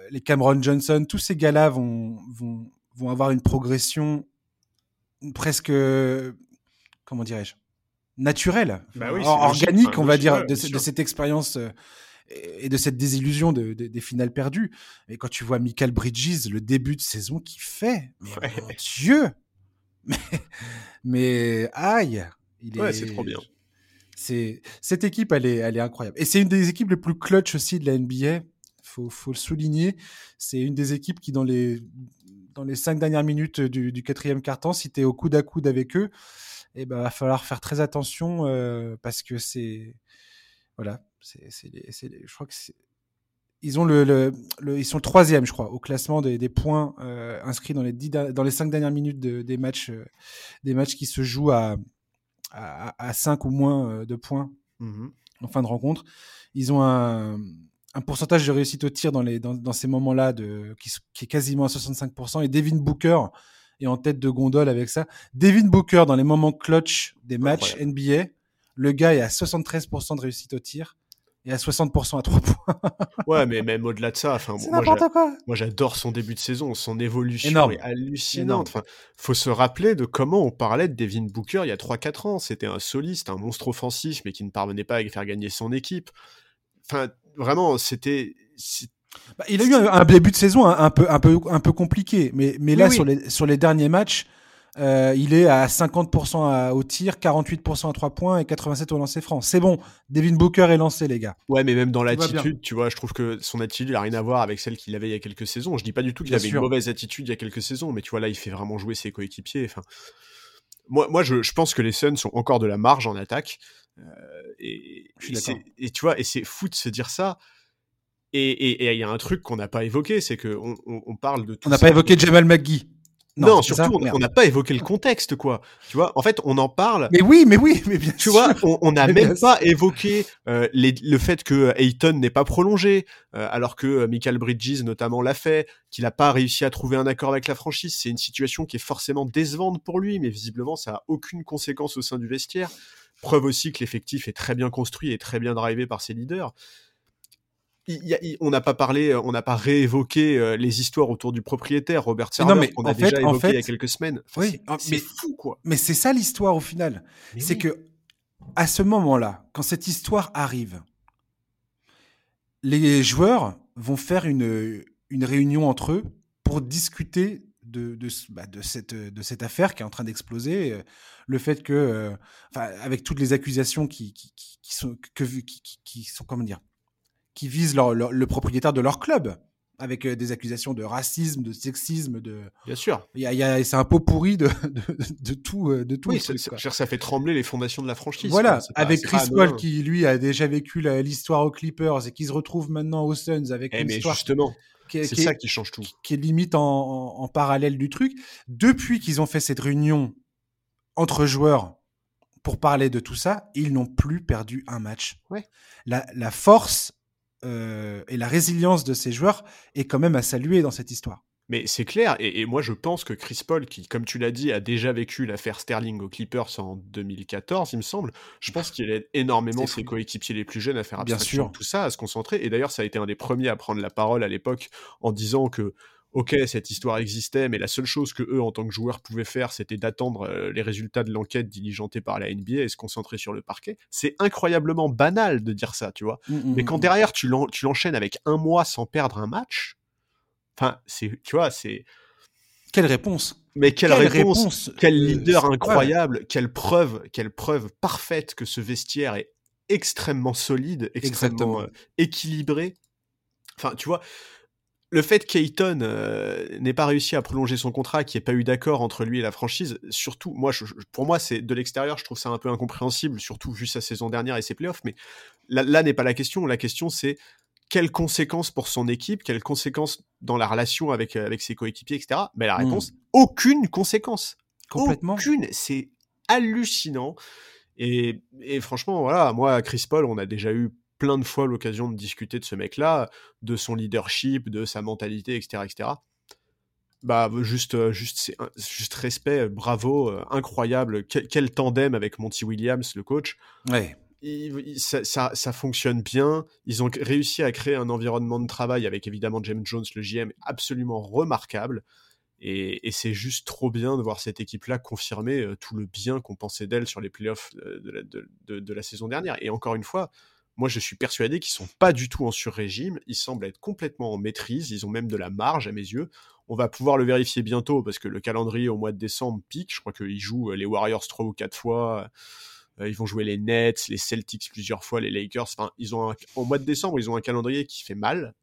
les Cameron Johnson, tous ces gars-là vont, vont, vont avoir une progression presque, comment dirais-je, naturel, bah organique, on va dire, de, cette expérience euh, et de cette désillusion de, des finales perdues. Et quand tu vois Michael Bridges, le début de saison qu'il fait, mais Dieu mais, mais aïe il Ouais, c'est trop bien. C'est cette équipe, elle est, elle est incroyable. Et c'est une des équipes les plus clutch aussi de la NBA. Faut, faut le souligner. C'est une des équipes qui, dans les dans les cinq dernières minutes du, du quatrième quart-temps, si tu es au coude à coude avec eux, il eh ben, va falloir faire très attention euh, parce que c'est. Voilà. c'est je crois que Ils, ont le, le, ils sont le troisième, je crois, au classement des, des points euh, inscrits dans les, dix, dans les cinq dernières minutes de, des, matchs, euh, des matchs qui se jouent à, à, à 5 ou moins de points mmh en fin de rencontre. Ils ont un un pourcentage de réussite au tir dans, les, dans, dans ces moments-là qui, qui, est quasiment à 65%. Et Devin Booker est en tête de gondole avec ça. Devin Booker, dans les moments clutch des matchs NBA, le gars est à 73% de réussite au tir et à 60% à 3 points. ouais, mais même au-delà de ça, enfin, moi, moi j'adore son début de saison, son évolution est hallucinante. Enfin, faut se rappeler de comment on parlait de Devin Booker il y a 3-4 ans. C'était un soliste, un monstre offensif, mais qui ne parvenait pas à faire gagner son équipe. Enfin, vraiment, c'était. Bah, il a eu un, début de saison un, peu, un peu, un peu compliqué, mais, mais là sur les sur les derniers matchs, euh, il est à 50% au tir, 48% à 3 points et 87 au lancer franc. C'est bon, Devin Booker est lancé, les gars. Ouais, mais même dans l'attitude, tu vois, je trouve que son attitude n'a rien à voir avec celle qu'il avait il y a quelques saisons. Je dis pas du tout qu'il avait une mauvaise attitude il y a quelques saisons, mais tu vois, là, il fait vraiment jouer ses coéquipiers. Enfin, moi, moi je, je pense que les Suns sont encore de la marge en attaque. Euh, et, et, tu vois, et c'est fou de se dire ça. Et il y a un truc qu'on n'a pas évoqué, c'est qu'on on, parle de tout On n'a pas évoqué Jamal McGee. Non, surtout, on n'a pas évoqué le contexte, quoi. Tu vois, en fait, on en parle. Mais oui, mais oui, mais bien Tu vois, on n'a même pas évoqué euh, les, le fait que Ayton n'est pas prolongé, euh, alors que euh, Michael Bridges, notamment, l'a fait, qu'il n'a pas réussi à trouver un accord avec la franchise. C'est une situation qui est forcément décevante pour lui, mais visiblement, ça a aucune conséquence au sein du vestiaire. Preuve aussi que l'effectif est très bien construit et très bien drivé par ses leaders. on n'a pas parlé, euh, on n'a pas réévoqué euh, les histoires autour du propriétaire Robert Server qu'on a déjà évoqué il y a quelques semaines. oui, c'est fou quoi. Mais c'est ça l'histoire au final. C'est que à ce moment-là, quand cette histoire arrive, les joueurs vont faire une, une réunion entre eux pour discuter de, de, bah, de, cette, de cette affaire qui est en train d'exploser. Euh, le fait que, euh, avec toutes les accusations qui, qui, qui sont, que, qui, qui, sont, comment dire, qui visent leur, le propriétaire de leur club, avec euh, des accusations de racisme, de sexisme, de. Bien sûr. Il y a, y c'est un pot pourri de, de, de tout, de tout. Oui, ça fait trembler les fondations de la franchise. Voilà, avec Chris Paul qui lui a déjà vécu l'histoire aux Clippers et qui se retrouve maintenant aux Suns avec eh une mais histoire justement. C'est ça qui change tout. Qui, est limite en, en, parallèle du truc. Depuis qu'ils ont fait cette réunion entre joueurs pour parler de tout ça, ils n'ont plus perdu un match. Ouais. La, la force euh, et la résilience de ces joueurs est quand même à saluer dans cette histoire. Mais c'est clair, et, et, moi je pense que Chris Paul, qui, comme tu l'as dit, a déjà vécu l'affaire Sterling aux Clippers en 2014, il me semble, je pense qu'il aide énormément ses coéquipiers les plus jeunes à faire abstraction de tout ça, à se concentrer. Et d'ailleurs, ça a été un des premiers à prendre la parole à l'époque en disant que ok, cette histoire existait, mais la seule chose que eux, en tant que joueurs, pouvaient faire, c'était d'attendre euh, les résultats de l'enquête diligentée par la NBA et se concentrer sur le parquet. C'est incroyablement banal de dire ça, tu vois. Mmh, mais quand mmh. derrière, tu l'enchaînes avec un mois sans perdre un match, enfin, c'est, tu vois, c'est. Quelle réponse Mais quelle, réponse, Quel euh, leader incroyable Quelle preuve Quelle preuve parfaite que ce vestiaire est extrêmement solide, extrêmement euh, équilibré. Enfin, tu vois, le fait qu'Ayton euh, n'ait pas réussi à prolonger son contrat, qu'il n'y ait pas eu d'accord entre lui et la franchise, surtout, moi, pour moi, c'est de l'extérieur, je trouve ça un peu incompréhensible, surtout vu sa saison dernière et ses playoffs. Mais là, n'est pas la question. La question, c'est quelles conséquences pour son équipe, quelles conséquences dans la relation avec, euh, avec ses coéquipiers, etc. Mais la hmm. réponse, aucune conséquence. Complètement. Aucune. C'est hallucinant. Et, et, franchement, voilà, moi, Chris Paul, on a déjà eu plein de fois l'occasion de discuter de ce mec-là, de son leadership, de sa mentalité, etc., etc. Bah juste, euh, juste, juste respect, bravo, euh, incroyable, quel, tandem avec Monty Williams, le coach. Ouais. Ça, fonctionne bien. Ils ont réussi à créer un environnement de travail avec évidemment James Jones, le GM, absolument remarquable. Et, c'est juste trop bien de voir cette équipe-là confirmer euh, tout le bien qu'on pensait d'elle sur les playoffs de de, la, saison dernière. Et encore une fois, moi, je suis persuadé qu'ils sont pas du tout en sur-régime. Ils semblent être complètement en maîtrise. Ils ont même de la marge à mes yeux. On va pouvoir le vérifier bientôt parce que le calendrier au mois de décembre pique. Je crois qu'ils jouent euh, les Warriors trois ou quatre fois. Euh, ils vont jouer les Nets, les Celtics plusieurs fois, les Lakers. Enfin, ils ont au mois de décembre, ils ont un calendrier qui fait mal.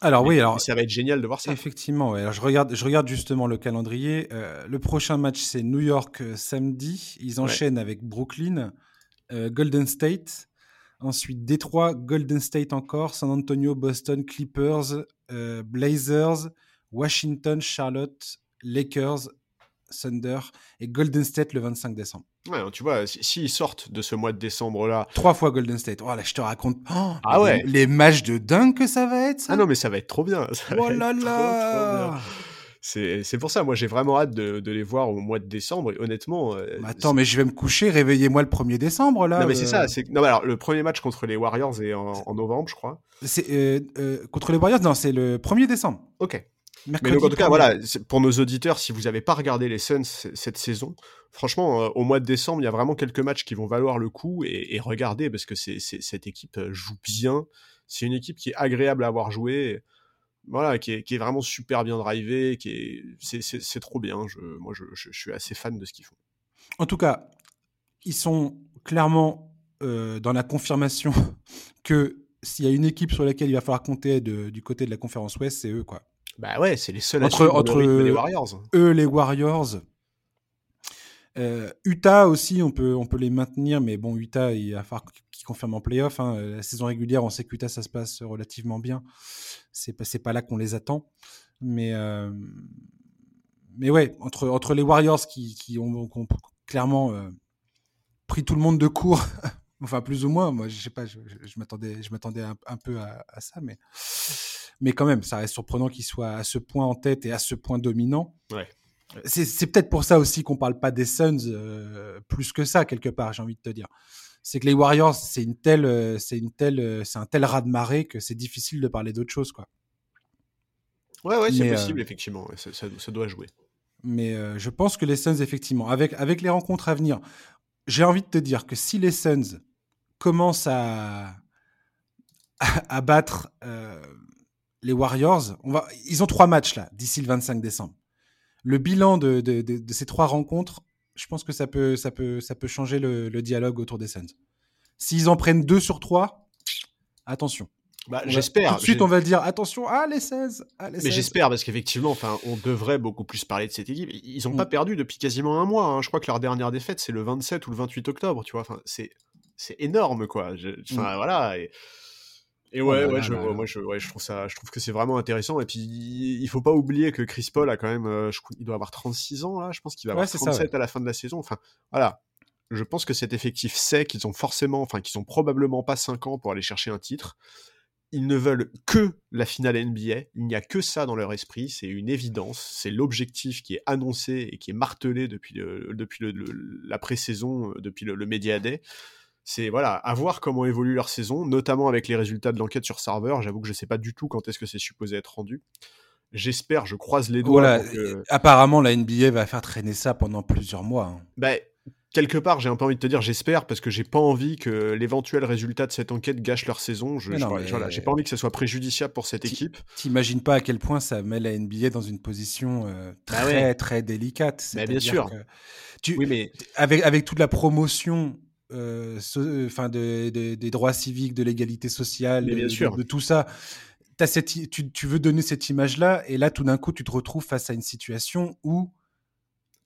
Alors oui, alors ça va être génial de voir ça. Effectivement, Alors, je regarde, je regarde justement le calendrier. Euh, le prochain match c'est New York samedi. Ils enchaînent avec Brooklyn, Golden State, Ensuite, Détroit, Golden State encore, San Antonio, Boston, Clippers, euh, Blazers, Washington, Charlotte, Lakers, Thunder et Golden State le 25 décembre. Ouais, tu vois, s'ils sortent de ce mois de décembre-là. Trois fois Golden State. Oh là, je te raconte. Oh, ah ouais. Les, matchs de dingue que ça va être, ça. Ah non, mais ça va être trop bien. oh là là c'est pour ça, moi j'ai vraiment hâte de, les voir au mois de décembre. Et honnêtement. Euh, attends, mais je vais me coucher, réveillez-moi le 1er décembre là. Non, mais c'est ça. Non, alors le premier match contre les Warriors est en, novembre, je crois. C'est euh, euh, contre les Warriors, non, c'est le 1er décembre. Ok. Mais donc, en tout cas, voilà, pour nos auditeurs, si vous n'avez pas regardé les Suns cette saison, franchement, au mois de décembre, il y a vraiment quelques matchs qui vont valoir le coup et, et regardez parce que c'est cette équipe joue bien. C'est une équipe qui est agréable à avoir joué voilà, qui est, vraiment super bien drivé, qui est, c'est, trop bien. Je, moi, je, suis assez fan de ce qu'ils font. En tout cas, ils sont clairement euh, dans la confirmation que s'il y a une équipe sur laquelle il va falloir compter du côté de la conférence Ouest, c'est eux, quoi. Bah ouais, c'est les seuls entre, entre les Warriors. Eux, les Warriors. Euh, Utah aussi, on peut, on peut les maintenir, mais bon, Utah, il va falloir qu'ils confirment en playoff. Hein. La saison régulière, on sait que Utah, ça se passe relativement bien c'est pas, pas là qu'on les attend. Mais, euh, mais ouais, entre, entre les Warriors qui, qui, ont, clairement euh, pris tout le monde de court, enfin plus ou moins, moi je sais pas, je, je m'attendais, je m'attendais un, peu à, ça, mais, mais quand même, ça reste surprenant qu'ils soient à ce point en tête et à ce point dominant. Ouais. C'est, peut-être pour ça aussi qu'on parle pas des Suns euh, plus que ça quelque part, j'ai envie de te dire c'est que les Warriors, c'est une telle, euh, c'est une telle, euh, c'est un tel raz de marée que c'est difficile de parler d'autre chose, quoi. Ouais, ouais, c'est possible, euh, effectivement. Ça, doit jouer. Mais je pense que les Suns, effectivement, avec, avec les rencontres à venir, j'ai envie de te dire que si les Suns commencent à, à, battre les Warriors, on va, ils ont trois matchs là, d'ici le 25 décembre. Le bilan de, de, de ces trois rencontres, je pense que ça peut, ça peut, ça peut changer le, dialogue autour des Suns. S'ils en prennent deux sur trois, attention. Bah, j'espère. Tout de suite, on va dire attention, ah les 16. Ah, Mais j'espère parce qu'effectivement, enfin, on devrait beaucoup plus parler de cette équipe. Ils n'ont pas mm. perdu depuis quasiment un mois. Hein. Je crois que leur dernière défaite, c'est le 27 ou le 28 octobre. Tu vois, enfin, c'est c'est énorme, quoi. Enfin, mm. voilà. Et Et ouais, ouais, je, moi, je, ouais, je trouve ça, je trouve que c'est vraiment intéressant. Et puis, il faut pas oublier que Chris Paul a quand même, euh, il doit avoir 36 ans là. Je pense qu'il va avoir 37 à la fin de la saison. Enfin, voilà. Je pense que cet effectif sait qu'ils ont forcément, enfin, qu'ils ont probablement pas 5 ans pour aller chercher un titre. Ils ne veulent que la finale NBA. Il n'y a que ça dans leur esprit. C'est une évidence. C'est l'objectif qui est annoncé et qui est martelé depuis, le, depuis le, la pré-saison, euh, depuis le, Media Day c'est voilà, à voir comment évolue leur saison, notamment avec les résultats de l'enquête sur serveur. J'avoue que je sais pas du tout quand est-ce que c'est supposé être rendu. J'espère, je croise les doigts. Apparemment, la NBA va faire traîner ça pendant plusieurs mois. Hein. Bah, quelque part, j'ai un peu envie de te dire j'espère parce que j'ai pas envie que l'éventuel résultat de cette enquête gâche leur saison. Je, j'ai pas envie que ça soit préjugiciable pour cette équipe. T'imagines pas à quel point ça met la NBA dans une position euh, bah très très délicate. Bah, bien sûr. Tu, oui, mais avec avec toute la promotion euh, enfin de, des droits civiques, de l'égalité sociale, de, tout ça. As cette, tu, tu, veux donner cette image-là, et là, tout d'un coup, tu te retrouves face à une situation où.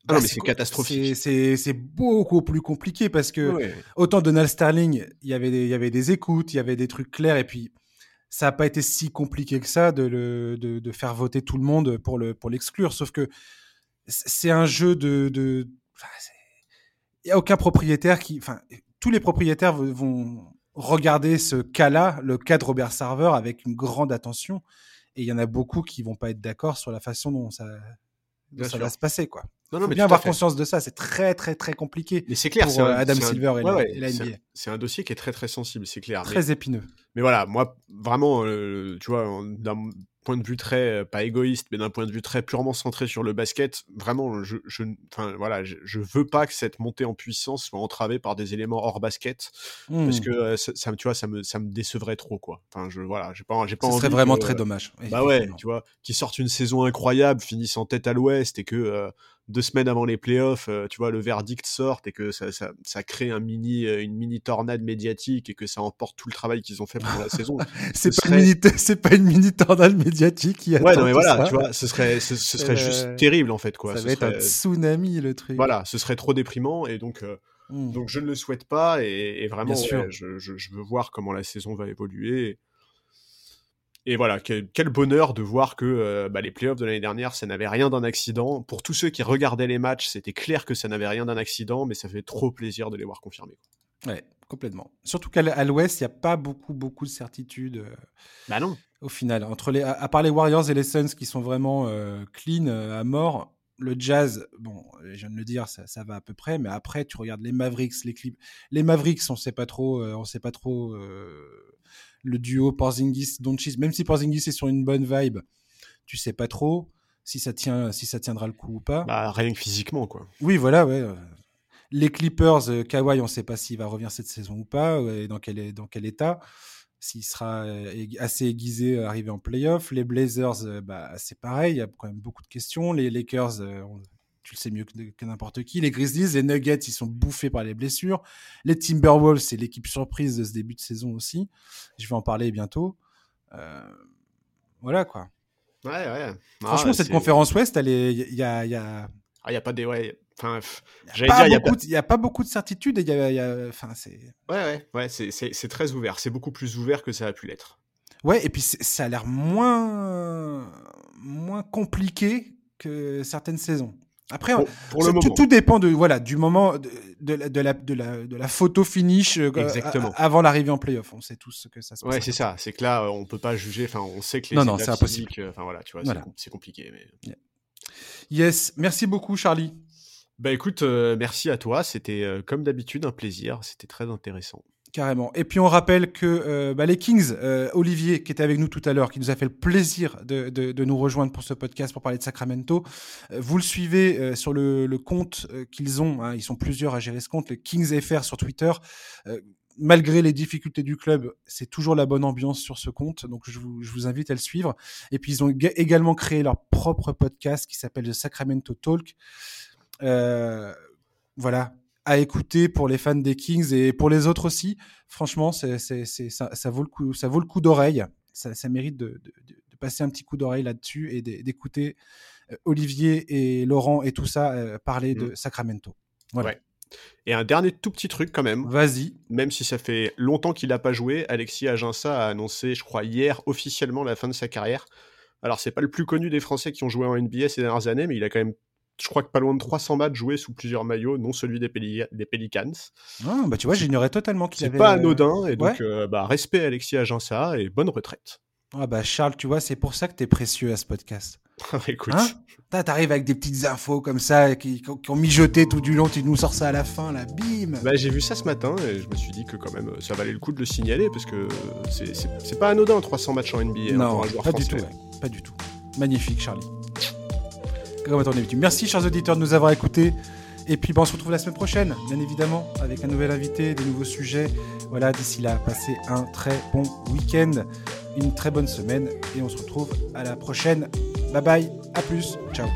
Ah bah, c'est catastrophique. C'est beaucoup plus compliqué parce que autant Donald Sterling, il y avait des, il y avait des écoutes, il y avait des trucs clairs, et puis ça n'a pas été si compliqué que ça de, le, de, de faire voter tout le monde pour le pour l'exclure. Sauf que c'est un jeu de, de il n'y a aucun propriétaire qui. Enfin, tous les propriétaires vont regarder ce cas-là, le cas de Robert Server, avec une grande attention. Et il y en a beaucoup qui vont pas être d'accord sur la façon dont ça, ça va se passer, quoi. Non, non, Faut bien avoir conscience de ça. C'est très, très, très compliqué. Mais c'est clair, pour euh, Adam Silver et, la, NBA. C'est un, dossier qui est très, très sensible, c'est clair. Très épineux. Mais voilà, moi, vraiment, euh, tu vois, d'un point de vue très euh, pas égoïste mais d'un point de vue très purement centré sur le basket vraiment je je voilà je, veux pas que cette montée en puissance soit entravée par des éléments hors basket parce mmh. que euh, ça, tu vois ça me ça me décevrait trop quoi enfin je voilà j'ai pas j'ai pas Ce serait vraiment très dommage bah ouais tu vois qui sortent une saison incroyable finissent en tête à l'ouest et que deux semaines avant les playoffs, euh, tu vois, le verdict sort et que ça, ça, ça, crée un mini, euh, une mini tornade médiatique et que ça emporte tout le travail qu'ils ont fait pendant la saison. c'est pas, c'est pas une mini tornade médiatique qui Ouais, non, mais voilà, tu vois, ce serait, ce, serait juste euh, terrible en fait, quoi. Ça va être un tsunami le truc. Voilà, ce serait trop déprimant et donc. Hmm. Donc je ne le souhaite pas et, vraiment je, je, je, veux voir comment la saison va évoluer. Et voilà, quel, bonheur de voir que euh, bah, les playoffs de l'année dernière, ça n'avait rien d'un accident. Pour tous ceux qui regardaient les matchs, c'était clair que ça n'avait rien d'un accident, mais ça fait trop plaisir de les voir confirmer. Ouais, complètement. Surtout qu'à l'Ouest, il n'y a pas beaucoup, beaucoup de certitudes. Euh, bah non. Au final, entre les, à, part les Warriors et les Suns qui sont vraiment euh, clean à mort, le Jazz, bon, je viens de le dire, ça, ça, va à peu près, mais après, tu regardes les Mavericks, les Clips. Les Mavericks, on sait pas trop, on sait pas trop le duo Porzingis Doncic même si Porzingis est sur une bonne vibe tu sais pas trop si ça tient si ça tiendra le coup ou pas. Bah, rien que physiquement quoi. Oui voilà ouais les Clippers euh, Kawhi on sait pas s'il va revenir cette saison ou pas et dans quel dans quel état. S'il sera euh, assez aiguisé euh, arrivé en playoff. Les Blazers bah c'est pareil il y a quand même beaucoup de questions. Les Lakers tu le sais mieux que, n'importe qui. Les Grizzlies, les Nuggets, ils sont bouffés par les blessures. Les Timberwolves, c'est l'équipe surprise de ce début de saison aussi. Je vais en parler bientôt. Euh, voilà quoi. Ouais, ouais. Franchement, cette conférence Ouest, il y a, y a... Ah, il y a pas des, ouais. Enfin, il n'y a, pas beaucoup de certitude et il y a, enfin, c'est. Ouais, ouais, ouais, c'est très ouvert. C'est beaucoup plus ouvert que ça a pu l'être. Ouais, et puis ça a l'air moins, moins compliqué que certaines saisons. Après, pour, le tout, tout, dépend de, voilà, du moment de, de, la, de, la, de, la, photo finish euh, avant l'arrivée en playoff. On sait tous que ça se passe. Ouais, c'est ça. C'est que là, on peut pas juger. Enfin, on sait que les non, non, c'est impossible. Euh, enfin voilà, tu vois, c'est compliqué. Mais... Yes, merci beaucoup, Charlie. Bah écoute, euh, merci à toi. C'était comme d'habitude un plaisir. C'était très intéressant. Carrément. Et puis on rappelle que euh, bah, les Kings, euh, Olivier qui était avec nous tout à l'heure, qui nous a fait le plaisir de, nous rejoindre pour ce podcast pour parler de Sacramento, euh, vous le suivez sur le, le compte qu'ils ont, hein, ils sont plusieurs à gérer ce compte, le Kings FR sur Twitter. malgré les difficultés du club, c'est toujours la bonne ambiance sur ce compte, donc je vous, je vous invite à le suivre. Et puis ils ont également créé leur propre podcast qui s'appelle The Sacramento Talk. voilà, à écouter pour les fans des Kings et pour les autres aussi. Franchement, c'est, c'est, ça, ça, vaut le coup, ça vaut le coup d'oreille. Ça, ça mérite de, de, de, passer un petit coup d'oreille là-dessus et d'écouter euh, Olivier et Laurent et tout ça euh, parler de mmh. Sacramento. Voilà. Et un dernier tout petit truc quand même. Vas-y. Même si ça fait longtemps qu'il n'a pas joué, Alexis Aginsa a annoncé, je crois, hier officiellement la fin de sa carrière. Alors, c'est pas le plus connu des Français qui ont joué en NBA ces dernières années, mais il a quand même, je crois que pas loin de 300 matchs joués sous plusieurs maillots, non celui des, des Pelicans. Ah, bah tu vois, j'ignorais totalement qu'il avait. C'est pas anodin, et donc, euh, bah, respect à Alexis Aginsa et bonne retraite. Ah bah Charles, tu vois, c'est pour ça que t'es précieux à ce podcast. Écoute. Hein? T'arrives avec des petites infos comme ça qui, qui, ont mijoté tout du long, tu nous sors ça à la fin, là, bim Bah j'ai vu ça ce matin et je me suis dit que quand même ça valait le coup de le signaler parce que c'est pas anodin 300 matchs en NBA hein, non, pour un joueur pas français. du tout, ouais. pas du tout. Magnifique Charlie. Comme. Merci chers auditeurs de nous avoir écoutés. Et puis on se retrouve la semaine prochaine, bien évidemment, avec un nouvel invité, des nouveaux sujets. Voilà, d'ici là, passez un très bon week-end, une très bonne semaine, et on se retrouve à la prochaine. Bye bye, à plus, ciao.